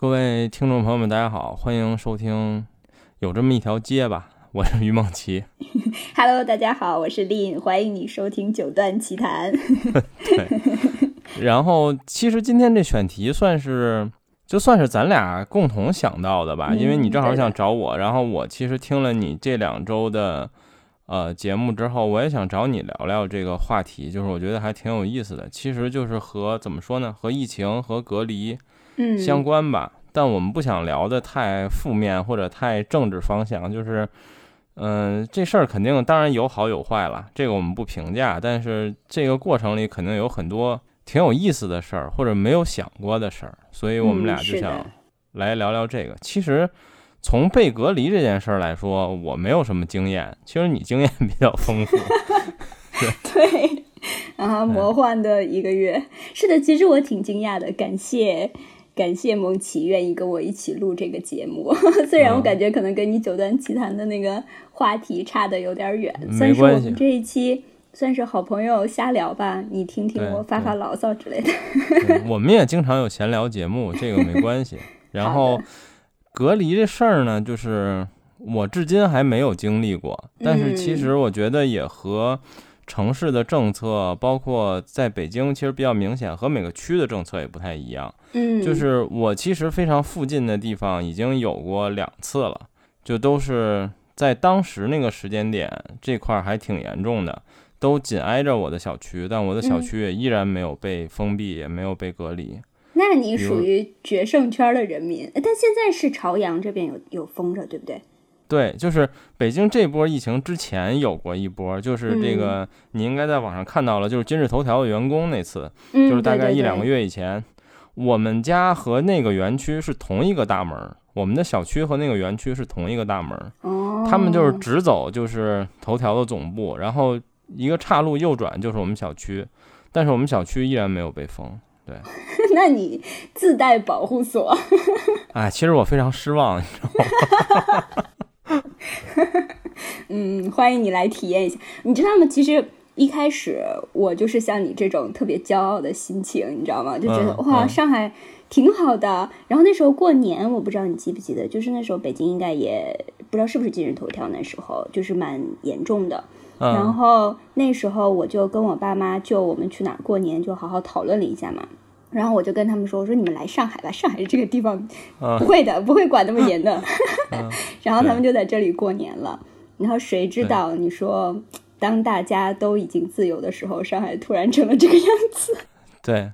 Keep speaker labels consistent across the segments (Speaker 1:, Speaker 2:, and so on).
Speaker 1: 各位听众朋友们，大家好，欢迎收听《有这么一条街吧》，我是于梦琪。
Speaker 2: Hello，大家好，我是丽，欢迎你收听《九段奇谈》。
Speaker 1: 对，然后其实今天这选题算是，就算是咱俩共同想到的吧，
Speaker 2: 嗯
Speaker 1: 因为你正好想找我，然后我其实听了你这两周的呃节目之后，我也想找你聊聊这个话题，就是我觉得还挺有意思的。其实就是和怎么说呢，和疫情和隔离
Speaker 2: 嗯，
Speaker 1: 相关吧，但我们不想聊的太负面或者太政治方向，就是，嗯、这事儿肯定当然有好有坏了，这个我们不评价，但是这个过程里肯定有很多挺有意思的事儿或者没有想过的事儿，所以我们
Speaker 2: 嗯
Speaker 1: 俩就想来聊聊这个。其实从被隔离这件事儿来说，我没有什么经验，其实你经验比较丰富，
Speaker 2: 对啊，魔幻的一个月。是的，其实我挺惊讶的，感谢。感谢蒙奇愿意跟我一起录这个节目，虽然我
Speaker 1: 嗯
Speaker 2: 感觉可能跟你九段奇谈的那个话题差的有点远，
Speaker 1: 没
Speaker 2: 算是我们这一期算是好朋友瞎聊吧，你听听我发发牢骚之类的。
Speaker 1: 我们也经常有闲聊节目，这个没关系。然后隔离这事儿呢，就是我至今还没有经历过，但是其
Speaker 2: 嗯
Speaker 1: 实我觉得也和城市的政策，包括在北京，其实比较明显，和每个区的政策也不太一样。
Speaker 2: 嗯，
Speaker 1: 就是我其实非常附近的地方已经有过两次了，就都是在当时那个时间点这块儿还挺严重的，都紧挨着我的小区，但我的小
Speaker 2: 嗯
Speaker 1: 区也依然没有被封闭，也没有被隔离。
Speaker 2: 那你属于决胜圈的人民，但现在是朝阳这边有有封着，对不对？
Speaker 1: 对，就是北京这波疫情之前有过一波，就是这
Speaker 2: 嗯。
Speaker 1: 个你应该在网上看到了，就是今日头条的员工那次，
Speaker 2: 嗯，
Speaker 1: 就是大概一两个月以前，我们家和那个园区是同一个大门儿，我们的小区和那个园区是同一个大门他们就是直走就是头条的总部，然后一个岔路右转就是我们小区，但是我们小区依然没有被封。对。
Speaker 2: 那你自带保护锁，
Speaker 1: 哎，其实我非常失望，你知道吗？
Speaker 2: 嗯，欢迎你来体验一下。你知道吗？其实一开始我就是像你这种特别骄傲的心情，你知道吗？就觉得、
Speaker 1: 嗯
Speaker 2: 哇，
Speaker 1: 嗯
Speaker 2: 上海挺好的。然后那时候过年，我不知道你记不记得，就是那时候北京应该也不知道是不是今日头条，那时候就是蛮严重的。然
Speaker 1: 嗯
Speaker 2: 后那时候我就跟我爸妈就我们去哪儿过年就好好讨论了一下嘛。然后我就跟他们说：“我说你们来上海吧，上海这个地方
Speaker 1: 嗯
Speaker 2: 不会的，不会管那么严的。
Speaker 1: 嗯
Speaker 2: 然后他们就在这里过年了。然后谁知道你说，当大家都已经自由的时候，上海突然成了这个样子。
Speaker 1: 对，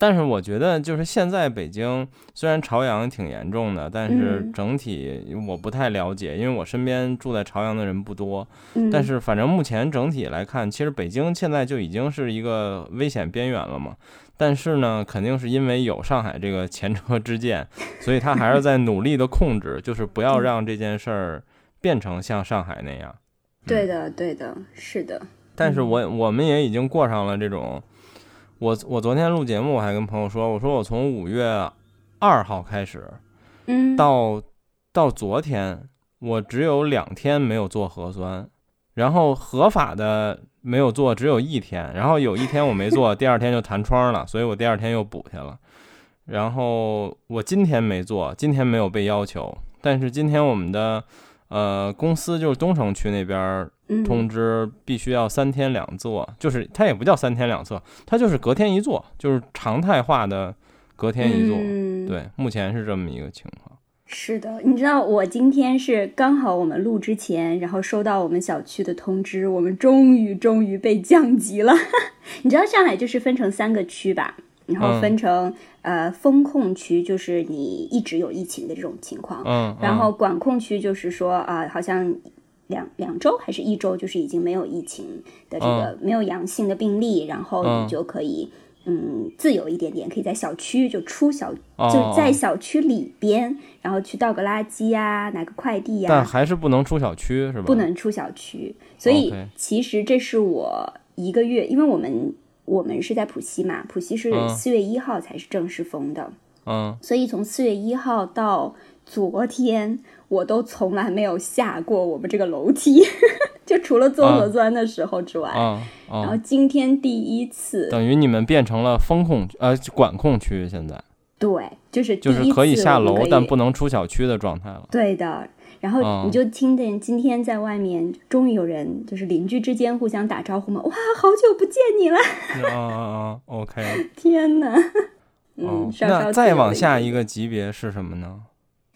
Speaker 1: 但是我觉得就是现在北京虽然朝阳挺严重的，但是
Speaker 2: 嗯
Speaker 1: 整体我不太了解，因为我身边住在朝阳的人不多。
Speaker 2: 嗯，
Speaker 1: 但是反正目前整体来看，其实北京现在就已经是一个危险边缘了嘛。但是呢，肯定是因为有上海这个前车之鉴，所以他还是在努力的控制，就是不要让这件事儿变成像上海那样。
Speaker 2: 对的，对的，是的。
Speaker 1: 但是我我们也已经过上了这种，我我昨天录节目，我还跟朋友说，我说我从五月二号开始
Speaker 2: 嗯，
Speaker 1: 到到昨天，我只有两天没有做核酸，然后合法的没有做只有一天，然后有一天我没做，第二天就弹窗了，所以我第二天又补去了。然后我今天没做，今天没有被要求，但是今天我们的呃公司就是东城区那边通知必须要三天两做，就是它也不叫三天两测，它就是隔天一做，就是常态化的隔天一做。
Speaker 2: 嗯、，
Speaker 1: 对，目前是这么一个情况。
Speaker 2: 是的。你知道我今天是刚好我们录之前，然后收到我们小区的通知，我们终于终于被降级了。你知道上海就是分成三个区吧？然后
Speaker 1: 嗯
Speaker 2: 分成、呃风控区，就是你一直有疫情的这种情况，
Speaker 1: 嗯，
Speaker 2: 然后管控区就是说啊、好像两两周还是一周，就是已经没有疫情的这个、没有阳性的病例，然后
Speaker 1: 嗯
Speaker 2: 你就可以嗯自由一点点，可以在小区就出小、
Speaker 1: 哦
Speaker 2: 就在小区里边，然后去倒个垃圾呀、拿个快递呀、
Speaker 1: 但还是不能出小区是吧？
Speaker 2: 不能出小区。所以其实这是我一个月，因为我们我们是在浦西嘛，浦西是
Speaker 1: 嗯
Speaker 2: 四月一号才是正式封的。
Speaker 1: 嗯，
Speaker 2: 所以从四月一号到昨天，我都从来没有下过我们这个楼梯，就除了做核酸的时候之外。
Speaker 1: 啊
Speaker 2: 然后
Speaker 1: 啊，
Speaker 2: 今天第一次，
Speaker 1: 等于你们变成了风控呃管控区，现在
Speaker 2: 对，就是
Speaker 1: 就是可以下楼，但不能出小区的状态了。
Speaker 2: 对的。然后你就听见今天在外面终于有人，就是邻居之间互相打招呼嘛，哇，好久不见你了。
Speaker 1: 啊啊啊！OK。
Speaker 2: 天哪。嗯，
Speaker 1: 那再往下一个级别是什么呢？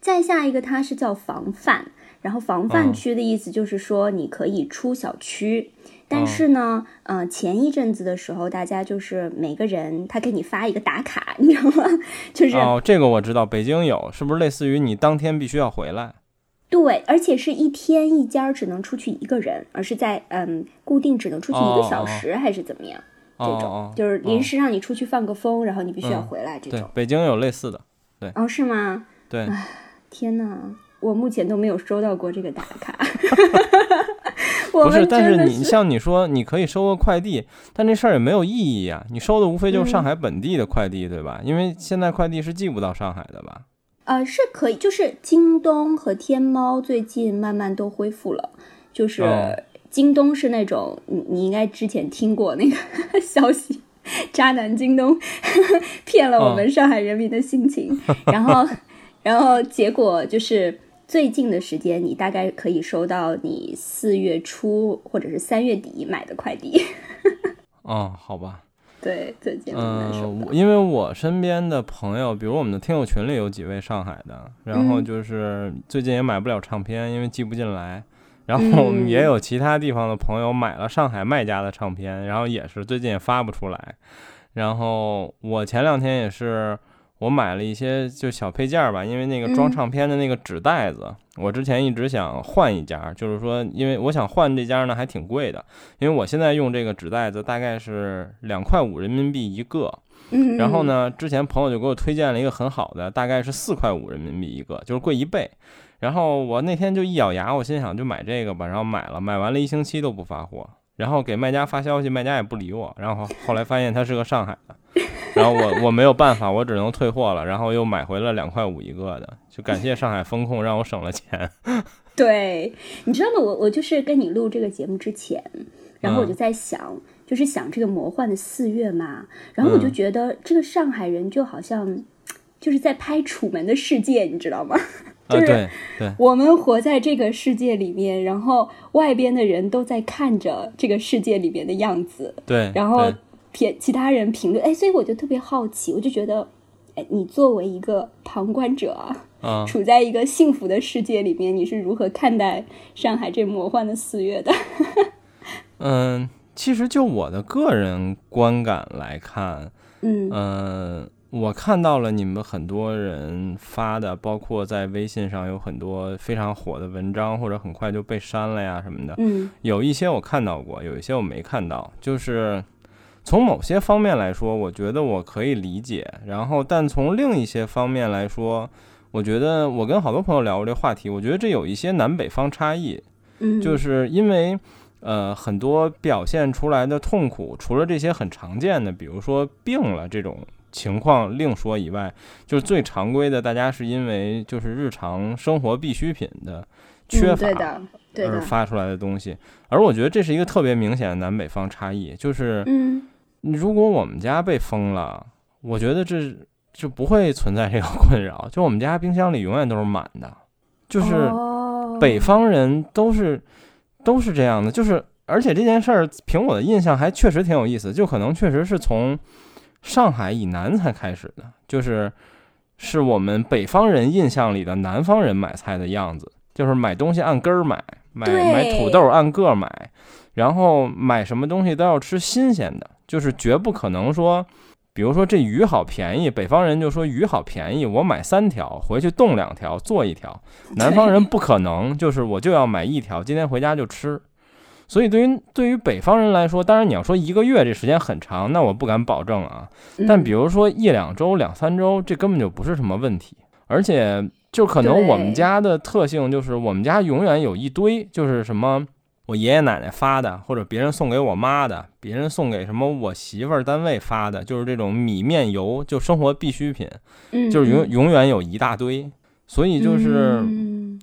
Speaker 2: 再下一个，它是叫防范。然后防范区的意思就是说，你可以出小区，但是呢，呃，前一阵子的时候，大家就是每个人他给你发一个打卡，你知道吗？就是
Speaker 1: 哦，这个我知道，北京有，是不是类似于你当天必须要回来？
Speaker 2: 对，而且是一天一家只能出去一个人，而是在嗯固定只能出去一个小时，还是怎么样？这种就是临时让你出去放个风，然后你必须要回来。这种
Speaker 1: 北京有类似的，对
Speaker 2: 哦，是吗？
Speaker 1: 对，
Speaker 2: 天哪，我目前都没有收到过这个打卡。
Speaker 1: 不是，但
Speaker 2: 是
Speaker 1: 你像你说，你可以收个快递，但这事儿也没有意义啊。你收的无非就是上海本地的快递，对吧？因为现在快递是寄不到上海的吧？
Speaker 2: 呃，是可以，就是京东和天猫最近慢慢都恢复了，就是。京东是那种，你你应该之前听过那个 消息，渣男京东 骗了我们上海人民的心情，然后，然后结果就是最近的时间，你大概可以收到你四月初或者是三月底买的快递。
Speaker 1: 哦，好吧。
Speaker 2: 对，最近
Speaker 1: 嗯，因为我身边的朋友，比如我们的听友群里有几位上海的，然后就是最近也买不了唱片，因为寄不进来。然后我们也有其他地方的朋友买了上海卖家的唱片，然后也是最近也发不出来。然后我前两天也是，我买了一些就小配件吧，因为那个装唱片的那个纸袋子，我之前一直想换一家，就是说，因为我想换这家呢还挺贵的，因为我现在用这个纸袋子大概是两块五人民币一个。然后呢，之前朋友就给我推荐了一个很好的，大概是四块五人民币一个，就是贵一倍。然后我那天就一咬牙，我心想就买这个吧。然后买了，买完了一星期都不发货，然后给卖家发消息，卖家也不理我。然后后来发现他是个上海的，然后我我没有办法，我只能退货了。然后又买回了两块五一个的，就感谢上海风控让我省了钱。
Speaker 2: 对，你知道吗？我我就是跟你录这个节目之前，然后我就在想，就是想这个魔幻的四月嘛。然后我就觉得这个上海人就好像就是在拍《楚门的世界》，你知道吗？
Speaker 1: 就是
Speaker 2: 我们活在这个世界里面，然后外边的人都在看着这个世界里面的样子。
Speaker 1: 对，
Speaker 2: 然后评其他人评论，哎，所以我就特别好奇，我就觉得，哎，你作为一个旁观者啊，处在一个幸福的世界里面，你是如何看待上海这魔幻的四月的？
Speaker 1: 嗯，其实就我的个人观感来看，
Speaker 2: 嗯
Speaker 1: 嗯。我看到了你们很多人发的，包括在微信上有很多非常火的文章，或者很快就被删了呀什么的。
Speaker 2: 嗯，
Speaker 1: 有一些我看到过，有一些我没看到。就是从某些方面来说，我觉得我可以理解。然后，但从另一些方面来说，我觉得我跟好多朋友聊过这话题，我觉得这有一些南北方差异。
Speaker 2: 嗯，
Speaker 1: 就是因为呃很多表现出来的痛苦，除了这些很常见的，比如说病了这种。情况另说以外，就是最常规的，大家是因为就是日常生活必需品的缺乏而发出来的东西。而我觉得这是一个特别明显的南北方差异，就是
Speaker 2: 嗯，
Speaker 1: 如果我们家被封了，我觉得这就不会存在这个困扰，就我们家冰箱里永远都是满的。就是北方人都是都是这样的，就是而且这件事儿凭我的印象还确实挺有意思，就可能确实是从。上海以南才开始的，就是是我们北方人印象里的南方人买菜的样子，就是买东西按根儿买，买买土豆按个买，然后买什么东西都要吃新鲜的，就是绝不可能说，比如说这鱼好便宜，北方人就说鱼好便宜，我买三条回去冻两条做一条，南方人不可能，就是我就要买一条，今天回家就吃。所以，对于对于北方人来说，当然你要说一个月这时间很长，那我不敢保证啊。但比如说一两周、两三周，这根本就不是什么问题。而且，就可能我们家的特性就是，我们家永远有一堆，就是什么我爷爷奶奶发的，或者别人送给我妈的，别人送给什么我媳妇儿单位发的，就是这种米面油，就生活必需品，就是永永远有一大堆。所以就是。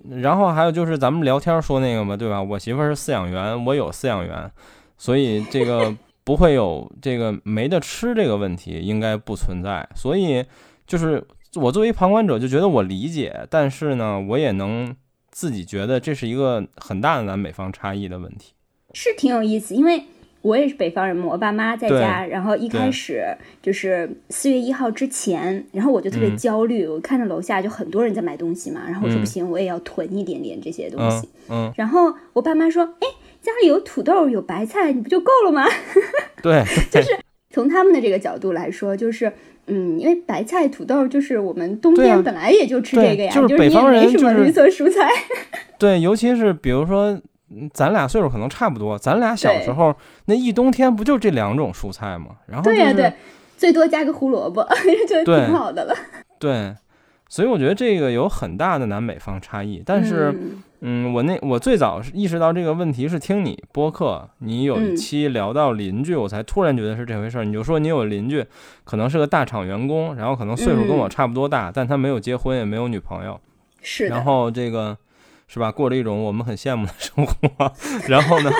Speaker 1: 然后还有就是咱们聊天说那个嘛，对吧？我媳妇是饲养员，我有饲养员，所以这个 不会有这个没得吃这个问题，应该不存在。所以就是我作为旁观者就觉得我理解，但是呢，我也能自己觉得这是一个很大的南北方差异的问题。
Speaker 2: 是挺有意思，因为我也是北方人嘛，我爸妈在家，然后一开始就是四月一号之前，然后我就特别
Speaker 1: 嗯
Speaker 2: 焦虑，我看着楼下就很多人在买东西嘛，然后我说
Speaker 1: 嗯
Speaker 2: 不行，我也要囤一点点这些东
Speaker 1: 嗯
Speaker 2: 西。
Speaker 1: 嗯，
Speaker 2: 然后我爸妈说：“哎，家里有土豆有白菜，你不就够了吗
Speaker 1: 对，就是，？”
Speaker 2: 从他们的这个角度来说，就是。嗯，因为白菜、土豆就是我们冬天本来也就吃这个呀，
Speaker 1: 对就是北方人
Speaker 2: 没什么
Speaker 1: 就是
Speaker 2: 绿色蔬菜。
Speaker 1: 对，尤其是比如说，嗯咱俩岁数可能差不多，咱俩小时候那一冬天不就这两种蔬菜吗？然后
Speaker 2: 对呀、
Speaker 1: 就是
Speaker 2: 对，最多加个胡萝卜，就挺好的了。
Speaker 1: 对所以我觉得这个有很大的南北方差异。但是，
Speaker 2: 嗯
Speaker 1: 嗯，我那我最早是意识到这个问题是听你播客，你有一
Speaker 2: 嗯
Speaker 1: 期聊到邻居，我才突然觉得是这回事儿。你就说你有邻居，可能是个大厂员工，然后可能岁数跟我
Speaker 2: 嗯
Speaker 1: 差不多大，但他没有结婚，也没有女朋友。
Speaker 2: 是的，
Speaker 1: 然后这个是吧，过着一种我们很羡慕的生活。然后呢，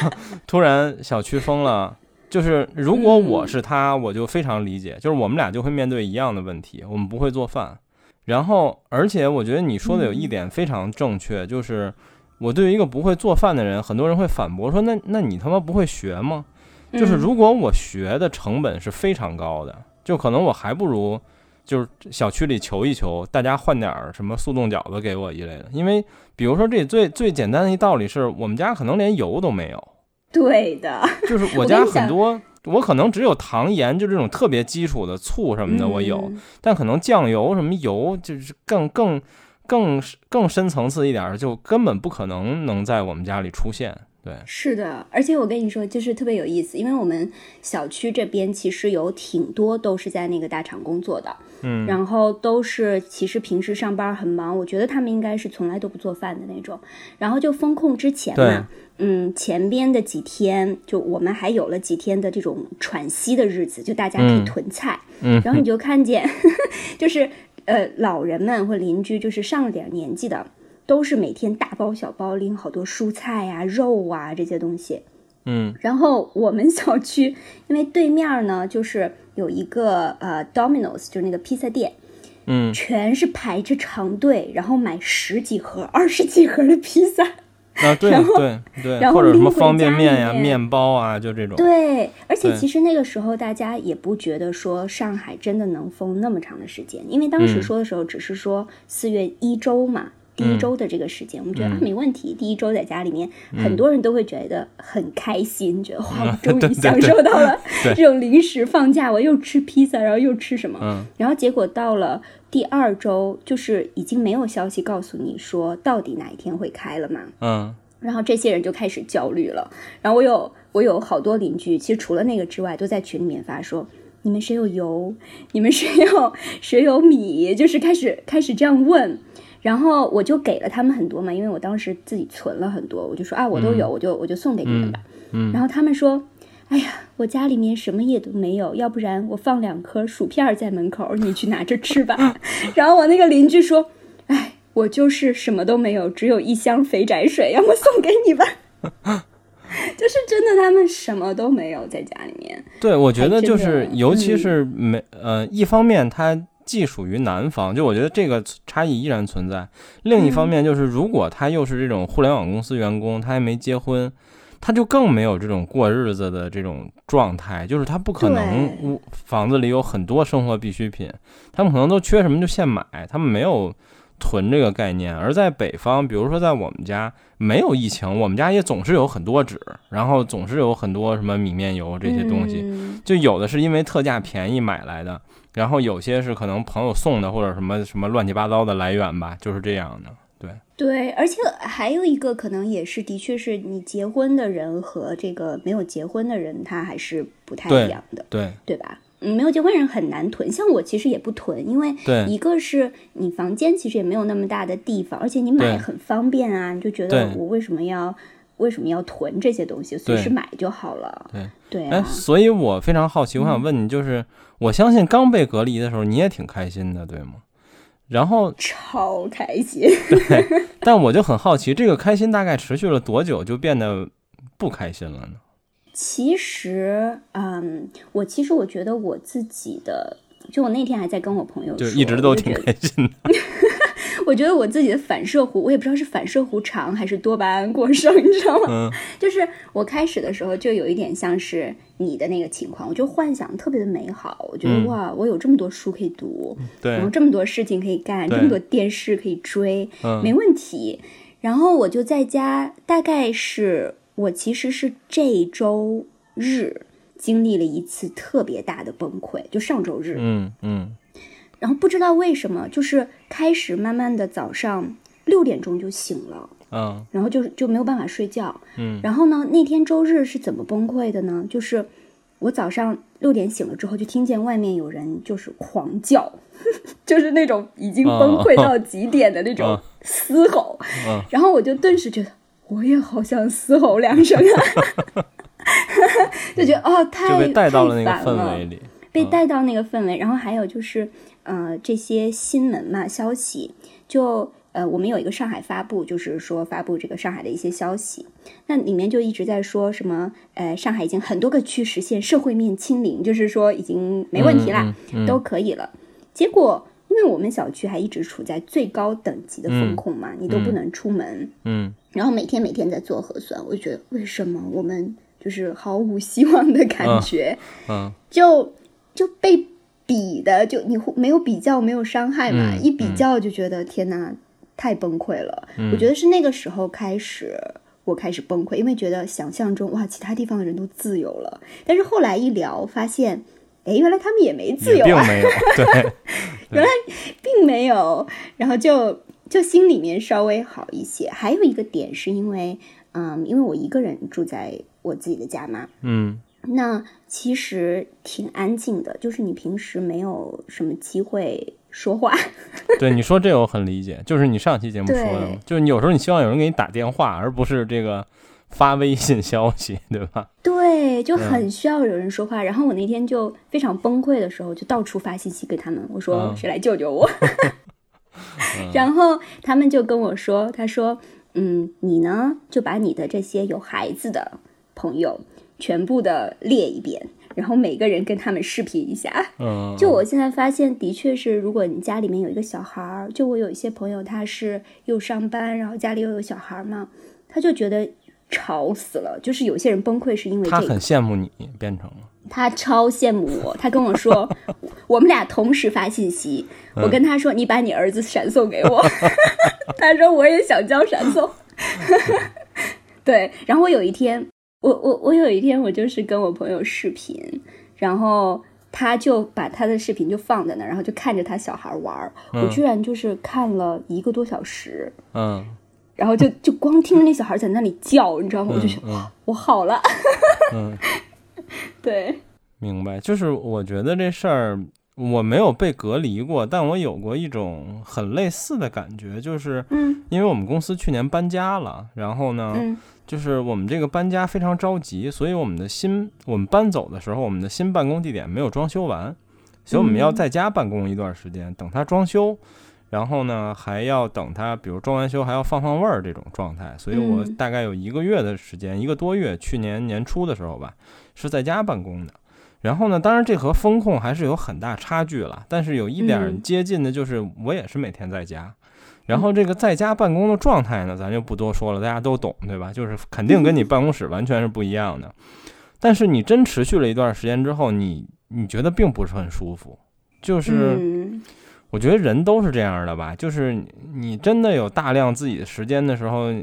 Speaker 1: 突然小区封了，就是如果我
Speaker 2: 嗯
Speaker 1: 是他，我就非常理解，就是我们俩就会面对一样的问题，我们不会做饭。然后，而且我觉得你说的有一
Speaker 2: 嗯
Speaker 1: 点非常正确，就是我对于一个不会做饭的人，很多人会反驳说：“那那你他妈不会学吗？”就是
Speaker 2: 嗯
Speaker 1: 如果我学的成本是非常高的，就可能我还不如就是小区里求一求，大家换点儿什么速冻饺子给我一类的。因为比如说这最最简单的一道理是我们家可能连油都没有，
Speaker 2: 对的，
Speaker 1: 就是我家 很多我可能只有糖盐，就这种特别基础的醋什么的我有，
Speaker 2: 嗯
Speaker 1: 但可能酱油什么油就是更更更更深层次一点儿，就根本不可能能在我们家里出现。对，
Speaker 2: 是的，而且我跟你说，就是特别有意思，因为我们小区这边其实有挺多都是在那个大厂工作的，
Speaker 1: 嗯。
Speaker 2: 然后都是其实平时上班很忙，我觉得他们应该是从来都不做饭的那种。然后就封控之前嘛，嗯，前边的几天就我们还有了几天的这种喘息的日子，就大家可以
Speaker 1: 嗯。
Speaker 2: 囤菜，
Speaker 1: 嗯。
Speaker 2: 然后你就看见，就是呃老人们或邻居，就是上了点年纪的。都是每天大包小包拎好多蔬菜啊、肉啊这些东西，
Speaker 1: 嗯
Speaker 2: 然后我们小区因为对面呢就是有一个呃 Domino's，就是那个披萨店，
Speaker 1: 嗯，
Speaker 2: 全是排着长队，然后买十几盒、二十几盒的披萨。
Speaker 1: 啊 对对对，
Speaker 2: 然后
Speaker 1: 或者什么方便面呀、
Speaker 2: 里面
Speaker 1: 面包啊，就这种。
Speaker 2: 对，而且其实那个时候大家也不觉得说上海真的能封那么长的时间，因为当时
Speaker 1: 嗯
Speaker 2: 说的时候只是说四月一周嘛。第一
Speaker 1: 嗯
Speaker 2: 周的这个时间，我们觉得、
Speaker 1: 嗯
Speaker 2: 啊没问题。第一周在家里面，很多人都会觉得很开心，觉得哇，我 终于享受到了 这种临时放假，我又吃披萨，然后又吃什么。
Speaker 1: 嗯
Speaker 2: 然后结果到了第二周，就是已经没有消息告诉你说到底哪一天会开了嘛。
Speaker 1: 嗯
Speaker 2: 然后这些人就开始焦虑了。然后我有我有好多邻居，其实除了那个之外，都在群里面发说：“你们谁有油？你们谁有谁有米？”就是开始开始这样问。然后我就给了他们很多嘛，因为我当时自己存了很多，我就说啊，我都有，我就我就送给你们吧。
Speaker 1: 嗯
Speaker 2: 然后他们说：“哎呀，我家里面什么也都没有，要不然我放两颗薯片在门口，你去拿着吃吧。”然后我那个邻居说：“哎，我就是什么都没有，只有一箱肥宅水，要么送给你吧。”就是真的，他们什么都没有在家里面。
Speaker 1: 对，我觉得就是，尤其
Speaker 2: 嗯
Speaker 1: 是没呃，一方面它既属于南方，就我觉得这个差异依然存在；另一方
Speaker 2: 嗯
Speaker 1: 面就是，如果他又是这种互联网公司员工，他还没结婚，他就更没有这种过日子的这种状态，就是他不可能屋房子里有很多生活必需品，他们可能都缺什么就现买，他们没有。囤这个概念，而在北方，比如说在我们家没有疫情，我们家也总是有很多纸，然后总是有很多什么米面油这些东西，
Speaker 2: 嗯
Speaker 1: 就有的是因为特价便宜买来的，然后有些是可能朋友送的或者什么什么乱七八糟的来源吧，就是这样的。对，
Speaker 2: 对，而且还有一个可能也是，的确是你结婚的人和这个没有结婚的人，他还是不太一样的，
Speaker 1: 对，
Speaker 2: 对吧？嗯，没有结婚人很难囤，像我其实也不囤，因为
Speaker 1: 对
Speaker 2: 一个是你房间其实也没有那么大的地方，而且你买很方便啊，你就觉得我为什么要为什么要囤这些东西，随时买就好了。
Speaker 1: 对
Speaker 2: 对
Speaker 1: 哎，
Speaker 2: 啊，
Speaker 1: 所以我非常好奇，我想问你，就是我相信刚被隔离的时候你也挺开心的，对吗？然后，
Speaker 2: 超开心。
Speaker 1: 但我就很好奇，这个开心大概持续了多久就变得不开心了呢？
Speaker 2: 其实，嗯，我其实我觉得我自己的就我那天还在跟我朋友说，
Speaker 1: 就一直都挺开心的。
Speaker 2: 我觉得我自己的反射弧，我也不知道是反射弧长还是多巴胺过剩，你知道吗？
Speaker 1: 嗯
Speaker 2: 就是我开始的时候就有一点像是你的那个情况，我就幻想特别的美好，我觉得、
Speaker 1: 嗯
Speaker 2: 哇，我有这么多书可以读，
Speaker 1: 对
Speaker 2: 然后，这么多事情可以干，这么多电视可以追，
Speaker 1: 嗯
Speaker 2: 没问题。然后我就在家，大概是我其实是这周日经历了一次特别大的崩溃，就上周日，
Speaker 1: 嗯嗯
Speaker 2: 然后不知道为什么，就是开始慢慢的早上六点钟就醒了。
Speaker 1: 嗯
Speaker 2: 然后就就没有办法睡觉。
Speaker 1: 嗯
Speaker 2: 然后呢，那天周日是怎么崩溃的呢？就是我早上六点醒了之后，就听见外面有人就是狂叫，就是那种已经崩溃到极点的那种
Speaker 1: 嗯
Speaker 2: 嘶吼。
Speaker 1: 嗯
Speaker 2: 然后我就顿时觉得，我也好想嘶吼两声啊，就觉得哦，太
Speaker 1: 就被带到了那个
Speaker 2: 太烦了
Speaker 1: 氛围里。
Speaker 2: 被带到那个氛围。然后还有就是，呃，这些新闻嘛，消息，就呃，我们有一个上海发布，就是说发布这个上海的一些消息，那里面就一直在说什么，呃，上海已经很多个区实现社会面清零，就是说已经没问题啦，
Speaker 1: 嗯嗯嗯
Speaker 2: 都可以了。结果。因为我们小区还一直处在最高等级的风
Speaker 1: 嗯。
Speaker 2: 控嘛，你都不能出门，
Speaker 1: 嗯。
Speaker 2: 然后每天每天在做核酸，我就觉得为什么我们就是毫无希望的感
Speaker 1: 嗯
Speaker 2: 觉？
Speaker 1: 嗯。
Speaker 2: 就就被比的，就你没有比较，没有伤害嘛，
Speaker 1: 嗯
Speaker 2: 一比较就觉得天哪，太崩溃了。我觉得是那个时候开始，我开始崩溃，因为觉得想象中哇，其他地方的人都自由了，但是后来一聊发现，哎，原来他们也没自由
Speaker 1: 并没有。对，
Speaker 2: 并没有，然后就就心里面稍微好一些。还有一个点是因为，嗯，因为我一个人住在我自己的家嘛，
Speaker 1: 嗯
Speaker 2: 那其实挺安静的，就是你平时没有什么机会说话。
Speaker 1: 对，你说这个我很理解，就是你上期节目说的，就是你有时候你希望有人给你打电话，而不是这个发微信消息，对吧？
Speaker 2: 对，就很需要有人说话。然后我那天就非常崩溃的时候，就到处发信息给他们，我说
Speaker 1: 嗯
Speaker 2: 谁来救救我？然后他们就跟我说，他说，嗯，你呢就把你的这些有孩子的朋友全部的列一遍，然后每个人跟他们视频一下。
Speaker 1: 嗯，
Speaker 2: 就我现在发现，的确是，如果你家里面有一个小孩儿，就我有一些朋友，他是又上班，然后家里又有小孩儿嘛，他就觉得吵死了。就是有些人崩溃是因为
Speaker 1: 他很，羡慕你变成了，
Speaker 2: 他超羡慕我，他跟我说，我们俩同时发信息，我跟他说，你把你儿子闪送给我，他说我也想交闪送，对，然后我有一天，我我我有一天我就是跟我朋友视频，然后他就把他的视频就放在那儿，然后就看着他小孩玩儿，我居然就是看了一个多小时，
Speaker 1: 嗯
Speaker 2: 然后就就光听着那小孩在那里叫，你知道吗？我就觉得
Speaker 1: 嗯。
Speaker 2: 我好了，
Speaker 1: 嗯，
Speaker 2: 对，
Speaker 1: 明白。就是我觉得这事儿我没有被隔离过，但我有过一种很类似的感觉，就是
Speaker 2: 嗯。
Speaker 1: 因为我们公司去年搬家了，然后呢，
Speaker 2: 嗯。
Speaker 1: 就是我们这个搬家非常着急，所以我们的新我们搬走的时候，我们的新办公地点没有装修完，所以我们要
Speaker 2: 嗯
Speaker 1: 在家办公一段时间，等它装修，然后呢还要等它，比如装完修还要放放味儿这种状态，所以我
Speaker 2: 嗯
Speaker 1: 大概有一个月的时间，一个多月，去年年初的时候吧，是在家办公的。然后呢，当然这和风控还是有很大差距了，但是有一点接近的，就是我也是每天在家。然后这个在家办公的状态呢，咱就不多说了，大家都懂，对吧？就是肯定跟你办公室完全是不一样的。但是你真持续了一段时间之后，你你觉得并不是很舒服，就是
Speaker 2: 嗯
Speaker 1: 我觉得人都是这样的吧，就是你你真的有大量自己的时间的时候，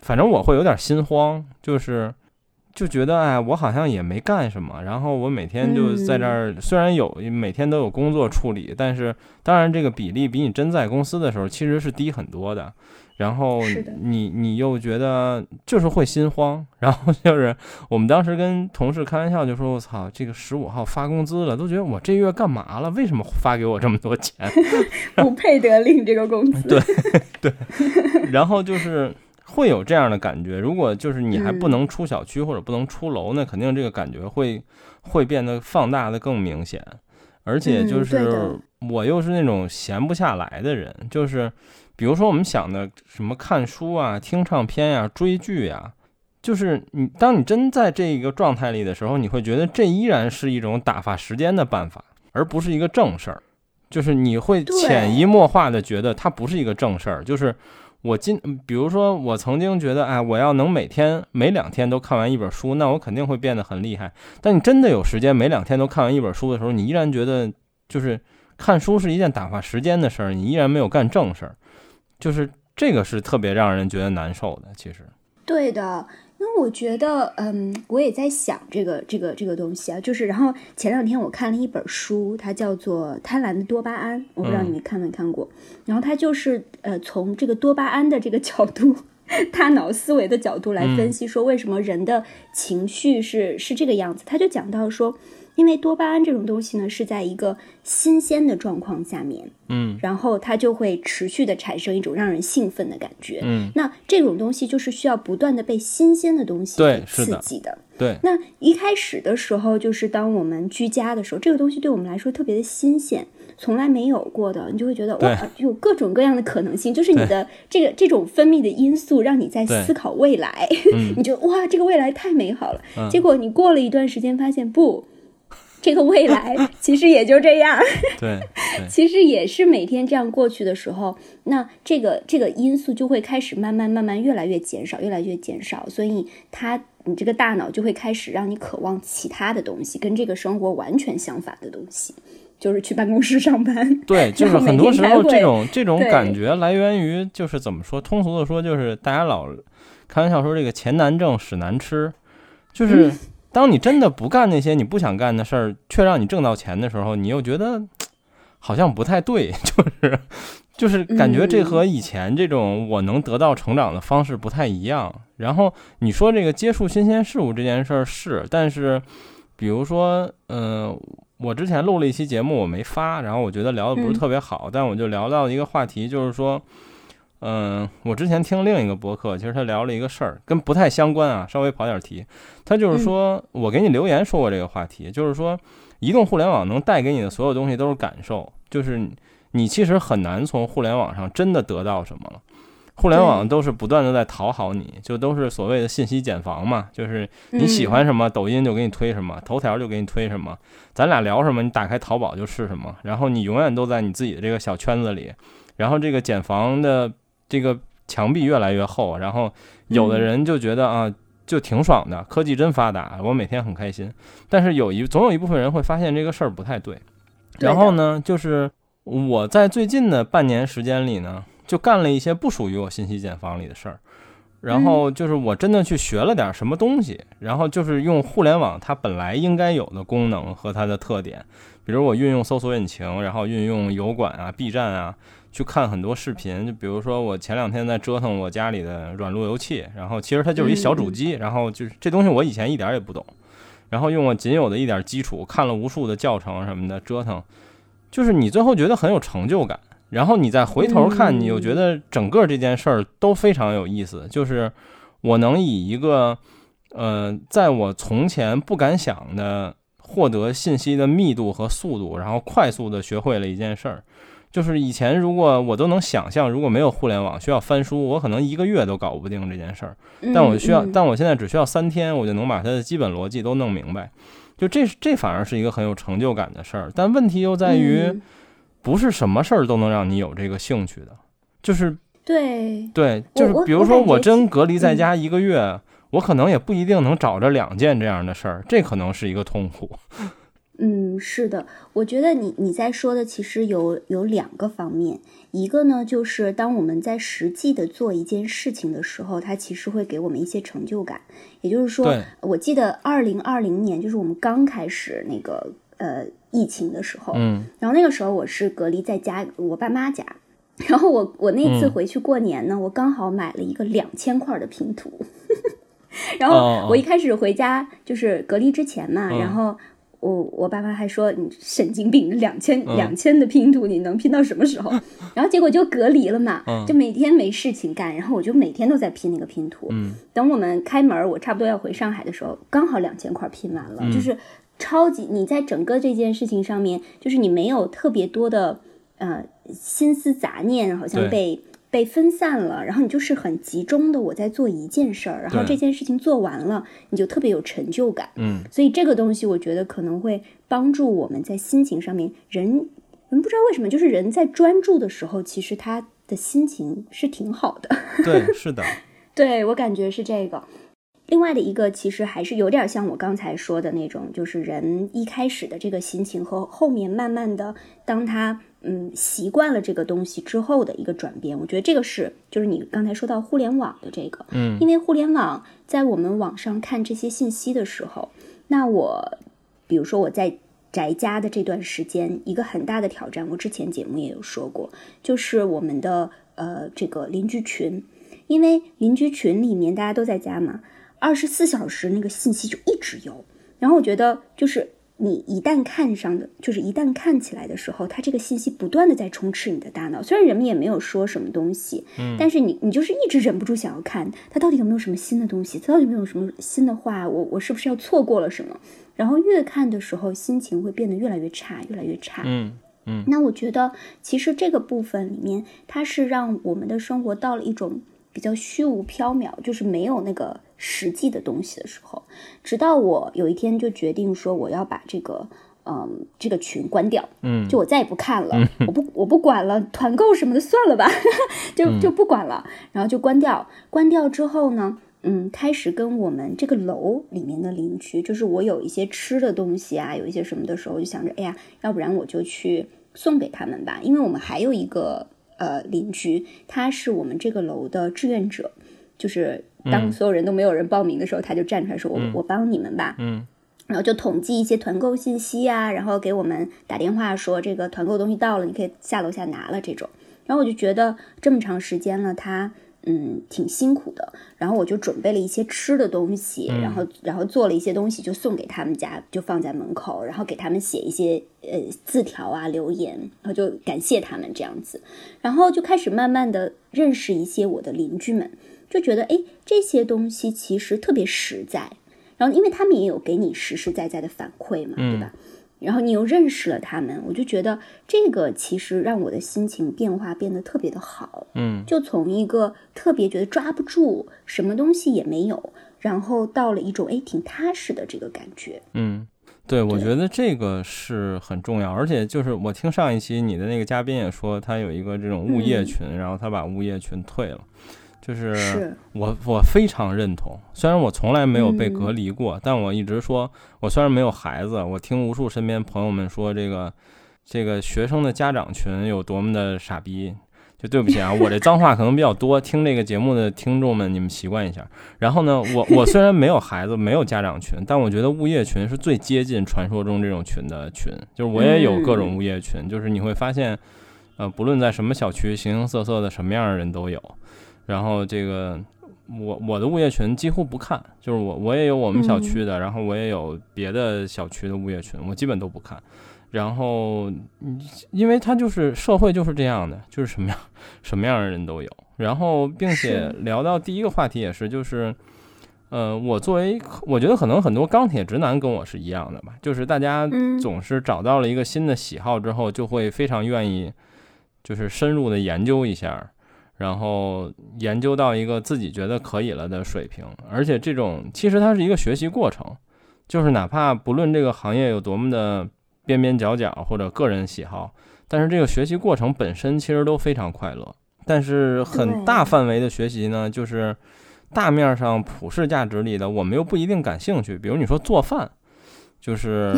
Speaker 1: 反正我会有点心慌，就是就觉得哎，我好像也没干什么，然后我每天就在这儿，虽然有每天都有工作处理，但是当然这个比例比你真在公司的时候其实是低很多的。然后你你又觉得就是会心慌，然后就是我们当时跟同事开玩笑就说：“我操，这个十五号发工资了，都觉得我这月干嘛了？为什么发给我这么多钱？”
Speaker 2: 不配得领这个工资。
Speaker 1: 对对然后就是会有这样的感觉。如果就是你还不
Speaker 2: 嗯
Speaker 1: 能出小区或者不能出楼，那肯定这个感觉会会变得放大的更明显。而且就是我又是那种闲不下来的人，就是比如说我们想的什么看书啊、听唱片呀、追剧呀、就是你当你真在这个状态里的时候，你会觉得这依然是一种打发时间的办法。而不是一个正事儿。就是你会潜移默化的觉得它不是一个正事儿。就是我今，比如说我曾经觉得，哎，我要能每天每两天都看完一本书，那我肯定会变得很厉害。但你真的有时间每两天都看完一本书的时候，你依然觉得就是看书是一件打发时间的事儿，你依然没有干正事儿。就是这个是特别让人觉得难受的。其实，
Speaker 2: 对的，因为我觉得，嗯，我也在想这个这个这个东西啊，就是，然后前两天我看了一本书，它叫做《贪婪的多巴胺》，我不知道你们看没看过。然后它就是呃，从这个多巴胺的这个角度，大脑思维的角度来分析，说为什么人的情绪是是这个样子。他就讲到说，因为多巴胺这种东西呢，是在一个新鲜的状况下面，
Speaker 1: 嗯
Speaker 2: 然后它就会持续的产生一种让人兴奋的感觉。
Speaker 1: 嗯，
Speaker 2: 那这种东西就是需要不断的被新鲜的东西刺激的。
Speaker 1: 对，
Speaker 2: 那一开始的时候，就是当我们居家的时候，这个东西对我们来说特别的新鲜，从来没有过的，你就会觉得哇，有各种各样的可能性，就是你的这个这种分泌的因素，让你在思考未来，
Speaker 1: 嗯
Speaker 2: 你觉得哇，这个未来太美好了。
Speaker 1: 嗯
Speaker 2: 结果你过了一段时间，发现不。这个未来 其实也就这样，
Speaker 1: 对对
Speaker 2: 其实也是每天这样过去的时候，那这个这个因素就会开始慢慢慢慢越来越减少，越来越减少，所以它你这个大脑就会开始让你渴望其他的东西，跟这个生活完全相反的东西，就是去办公室上班。
Speaker 1: 对，就是很多时候这种这种感觉来源于，就是怎么说，通俗的说，就是大家老开玩笑说这个钱难挣，屎难吃，就是
Speaker 2: 嗯
Speaker 1: 当你真的不干那些你不想干的事儿，却让你挣到钱的时候，你又觉得 好像不太对，就是就是感觉这
Speaker 2: 嗯
Speaker 1: 和以前这种我能得到成长的方式不太一样。然后你说这个接触新鲜事物这件事儿是，但是比如说，嗯、我之前录了一期节目，我没发，然后我觉得聊的不是
Speaker 2: 嗯
Speaker 1: 特别好，但我就聊到一个话题，就是说，嗯、我之前听另一个博客，其实他聊了一个事儿，跟不太相关啊，稍微跑点题。他就是说、我给你留言说过这个话题，就是说，移动互联网能带给你的所有东西都是感受，就是你你其实很难从互联网上真的得到什么了。互联网都是不断的在讨好你，就都是所谓的信息茧房嘛，就是你喜欢什么，抖音就给你推什么，头条就给你推什么，咱俩聊什么，你打开淘宝就是什么，然后你永远都在你自己的这个小圈子里，然后这个茧房的这个墙壁越来越厚，然后有的人就觉得啊，就挺爽的，科技真发达，我每天很开心，但是有一总有一部分人会发现这个事儿不太对，然后呢，就是我在最近的半年时间里呢，就干了一些不属于我信息茧房里的事儿。然后就是我真的去学了点什么东西，然后就是用互联网它本来应该有的功能和它的特点，比如我运用搜索引擎，然后运用油管啊、B 站啊，去看很多视频。就比如说我前两天在折腾我家里的软路由器，然后其实它就是一小主机，然后就是这东西我以前一点儿也不懂，然后用我仅有的一点基础看了无数的教程什么的折腾，就是你最后觉得很有成就感。然后你再回头看，
Speaker 2: 嗯
Speaker 1: 你又觉得整个这件事儿都非常有意思。就是我能以一个，呃，在我从前不敢想的获得信息的密度和速度，然后快速的学会了一件事儿。就是以前如果我都能想象，如果没有互联网需要翻书，我可能一个月都搞不定这件事儿。但我需要，
Speaker 2: 嗯
Speaker 1: 但我现在只需要三天，我就能把它的基本逻辑都弄明白。就这这反而是一个很有成就感的事儿。但问题又在于，
Speaker 2: 嗯
Speaker 1: 不是什么事儿都能让你有这个兴趣的，就是
Speaker 2: 对，
Speaker 1: 对，就是比如说我真隔离在
Speaker 2: 嗯
Speaker 1: 家一个月，我可能也不一定能找着两件这样的事儿，这可能是一个痛苦。
Speaker 2: 嗯，是的，我觉得你你在说的其实有有两个方面，一个呢就是当我们在实际的做一件事情的时候，它其实会给我们一些成就感。也就是说，我记得二零二零年就是我们刚开始那个呃疫情的时候，
Speaker 1: 嗯。
Speaker 2: 然后那个时候我是隔离在家我爸妈家，然后我我那次。
Speaker 1: 嗯
Speaker 2: 回去过年呢，我刚好买了一个两千块的拼图，然
Speaker 1: 哦
Speaker 2: 后我一开始回家就是隔离之前嘛，
Speaker 1: 嗯。
Speaker 2: 然后我我爸妈还说你神经病，两千
Speaker 1: 嗯
Speaker 2: 两千的拼图你能拼到什么时候？然后结果就隔离了嘛，
Speaker 1: 嗯
Speaker 2: 就每天没事情干，然后我就每天都在拼那个拼图。
Speaker 1: 嗯
Speaker 2: 等我们开门，我差不多要回上海的时候，刚好两千块拼完了，
Speaker 1: 嗯
Speaker 2: 就是超级你在整个这件事情上面，就是你没有特别多的呃心思杂念，好像被被分散了，然后你就是很集中的我在做一件事儿，然后这件事情做完了，你就特别有成就感。
Speaker 1: 嗯，
Speaker 2: 所以这个东西我觉得可能会帮助我们在心情上面，人人不知道为什么，就是人在专注的时候，其实他的心情是挺好的。
Speaker 1: 对，是的，
Speaker 2: 对我感觉是这个。另外的一个其实还是有点像我刚才说的那种，就是人一开始的这个心情和后面慢慢的，当他嗯习惯了这个东西之后的一个转变。我觉得这个是就是你刚才说到互联网的这个，
Speaker 1: 嗯
Speaker 2: 因为互联网在我们网上看这些信息的时候，那我比如说我在宅家的这段时间，一个很大的挑战，我之前节目也有说过，就是我们的呃这个邻居群，因为邻居群里面大家都在家嘛，二十四小时那个信息就一直有，然后我觉得就是。你一旦看上的，就是一旦看起来的时候，它这个信息不断的在充斥你的大脑。虽然人们也没有说什么东西，嗯，但是你你就是一直忍不住想要看，它到底有没有什么新的东西，它到底有没有什么新的话，我我是不是要错过了什么？然后越看的时候，心情会变得越来越差，越来越差。
Speaker 1: 嗯
Speaker 2: 那我觉得，其实这个部分里面，它是让我们的生活到了一种比较虚无缥缈，就是没有那个实际的东西的时候。直到我有一天就决定说，我要把这个，嗯，这个群关掉，
Speaker 1: 嗯
Speaker 2: 就我再也不看了，我不我不管了，团购什么的算了吧，就就不管了，然后就关掉。关掉之后呢？嗯，开始跟我们这个楼里面的邻居，就是我有一些吃的东西啊，有一些什么的时候，就想着，哎呀，要不然我就去送给他们吧，因为我们还有一个呃邻居，他是我们这个楼的志愿者，就是当所有人都没有人报名的时候，他就站出来说，我我帮你们吧，
Speaker 1: 嗯
Speaker 2: 然后就统计一些团购信息啊，然后给我们打电话说这个团购东西到了，你可以下楼下拿了这种。然后我就觉得这么长时间了，他嗯挺辛苦的。然后我就准备了一些吃的东西，然后然后做了一些东西就送给他们家，就放在门口，然后给他们写一些呃字条啊留言，然后就感谢他们这样子。然后就开始慢慢的认识一些我的邻居们，就觉得哎这些东西其实特别实在。然后因为他们也有给你实实在在的反馈嘛，对吧？然后你又认识了他们，我就觉得这个其实让我的心情变化变得特别的好。
Speaker 1: 嗯
Speaker 2: 就从一个特别觉得抓不住，什么东西也没有，然后到了一种哎挺踏实的这个感觉。
Speaker 1: 嗯，对，我觉得这个是很重要，而且就是我听上一期你的那个嘉宾也说，他有一个这种物业
Speaker 2: 嗯
Speaker 1: 群，然后他把物业群退了，就是
Speaker 2: 是，
Speaker 1: 我我非常认同，虽然我从来没有被
Speaker 2: 嗯
Speaker 1: 隔离过，但我一直说，我虽然没有孩子，我听无数身边朋友们说这个这个学生的家长群有多么的傻逼。就对不起啊，我这脏话可能比较多，听这个节目的听众们，你们习惯一下。然后呢，我我虽然没有孩子，没有家长群，但我觉得物业群是最接近传说中这种群的群。就是我也有各种物业群，就是你会发现，呃，不论在什么小区，形形色色的什么样的人都有。然后这个我我的物业群几乎不看，就是我我也有我们小区的，然后我也有别的小区的物业群，我基本都不看。然后，嗯因为他就是社会就是这样的，就是什么样什么样的人都有。然后，并且聊到第一个话题也是，就是，呃，我作为我觉得可能很多钢铁直男跟我是一样的吧，就是大家
Speaker 2: 嗯
Speaker 1: 总是找到了一个新的喜好之后，就会非常愿意，就是深入的研究一下，然后研究到一个自己觉得可以了的水平。而且这种其实它是一个学习过程，就是哪怕不论这个行业有多么的边边角角或者个人喜好，但是这个学习过程本身其实都非常快乐。但是很大范围的学习呢，就是大面上普世价值里的，我们又不一定感兴趣。比如你说做饭，就是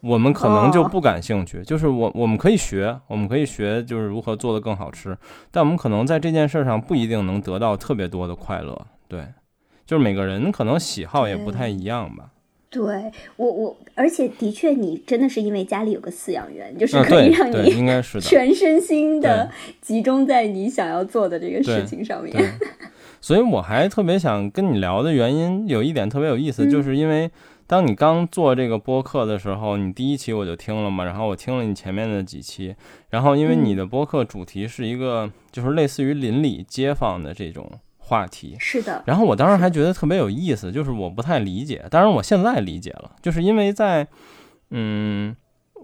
Speaker 1: 我们可能就
Speaker 2: 哦
Speaker 1: 不感兴趣。就是我我们可以学，我们可以学，就是如何做的更好吃，但我们可能在这件事上不一定能得到特别多的快乐。对，就是每个人可能喜好也不太一样吧。
Speaker 2: 对我我，而且的确，你真的是因为家里有个饲养员，就是
Speaker 1: 嗯，
Speaker 2: 可以让你
Speaker 1: 应该是。
Speaker 2: 全身心的集中在你想要做的这个事情上面。
Speaker 1: 所以我还特别想跟你聊的原因，有一点特别有意思，
Speaker 2: 嗯
Speaker 1: 就是因为当你刚做这个播客的时候，你第一期我就听了嘛，然后我听了你前面的几期，然后因为你
Speaker 2: 嗯
Speaker 1: 的播客主题是一个就是类似于邻里街坊的这种话题。
Speaker 2: 是的，
Speaker 1: 然后我当时还觉得特别有意思，就是我不太理解，当然我现在理解了，就是因为在，嗯，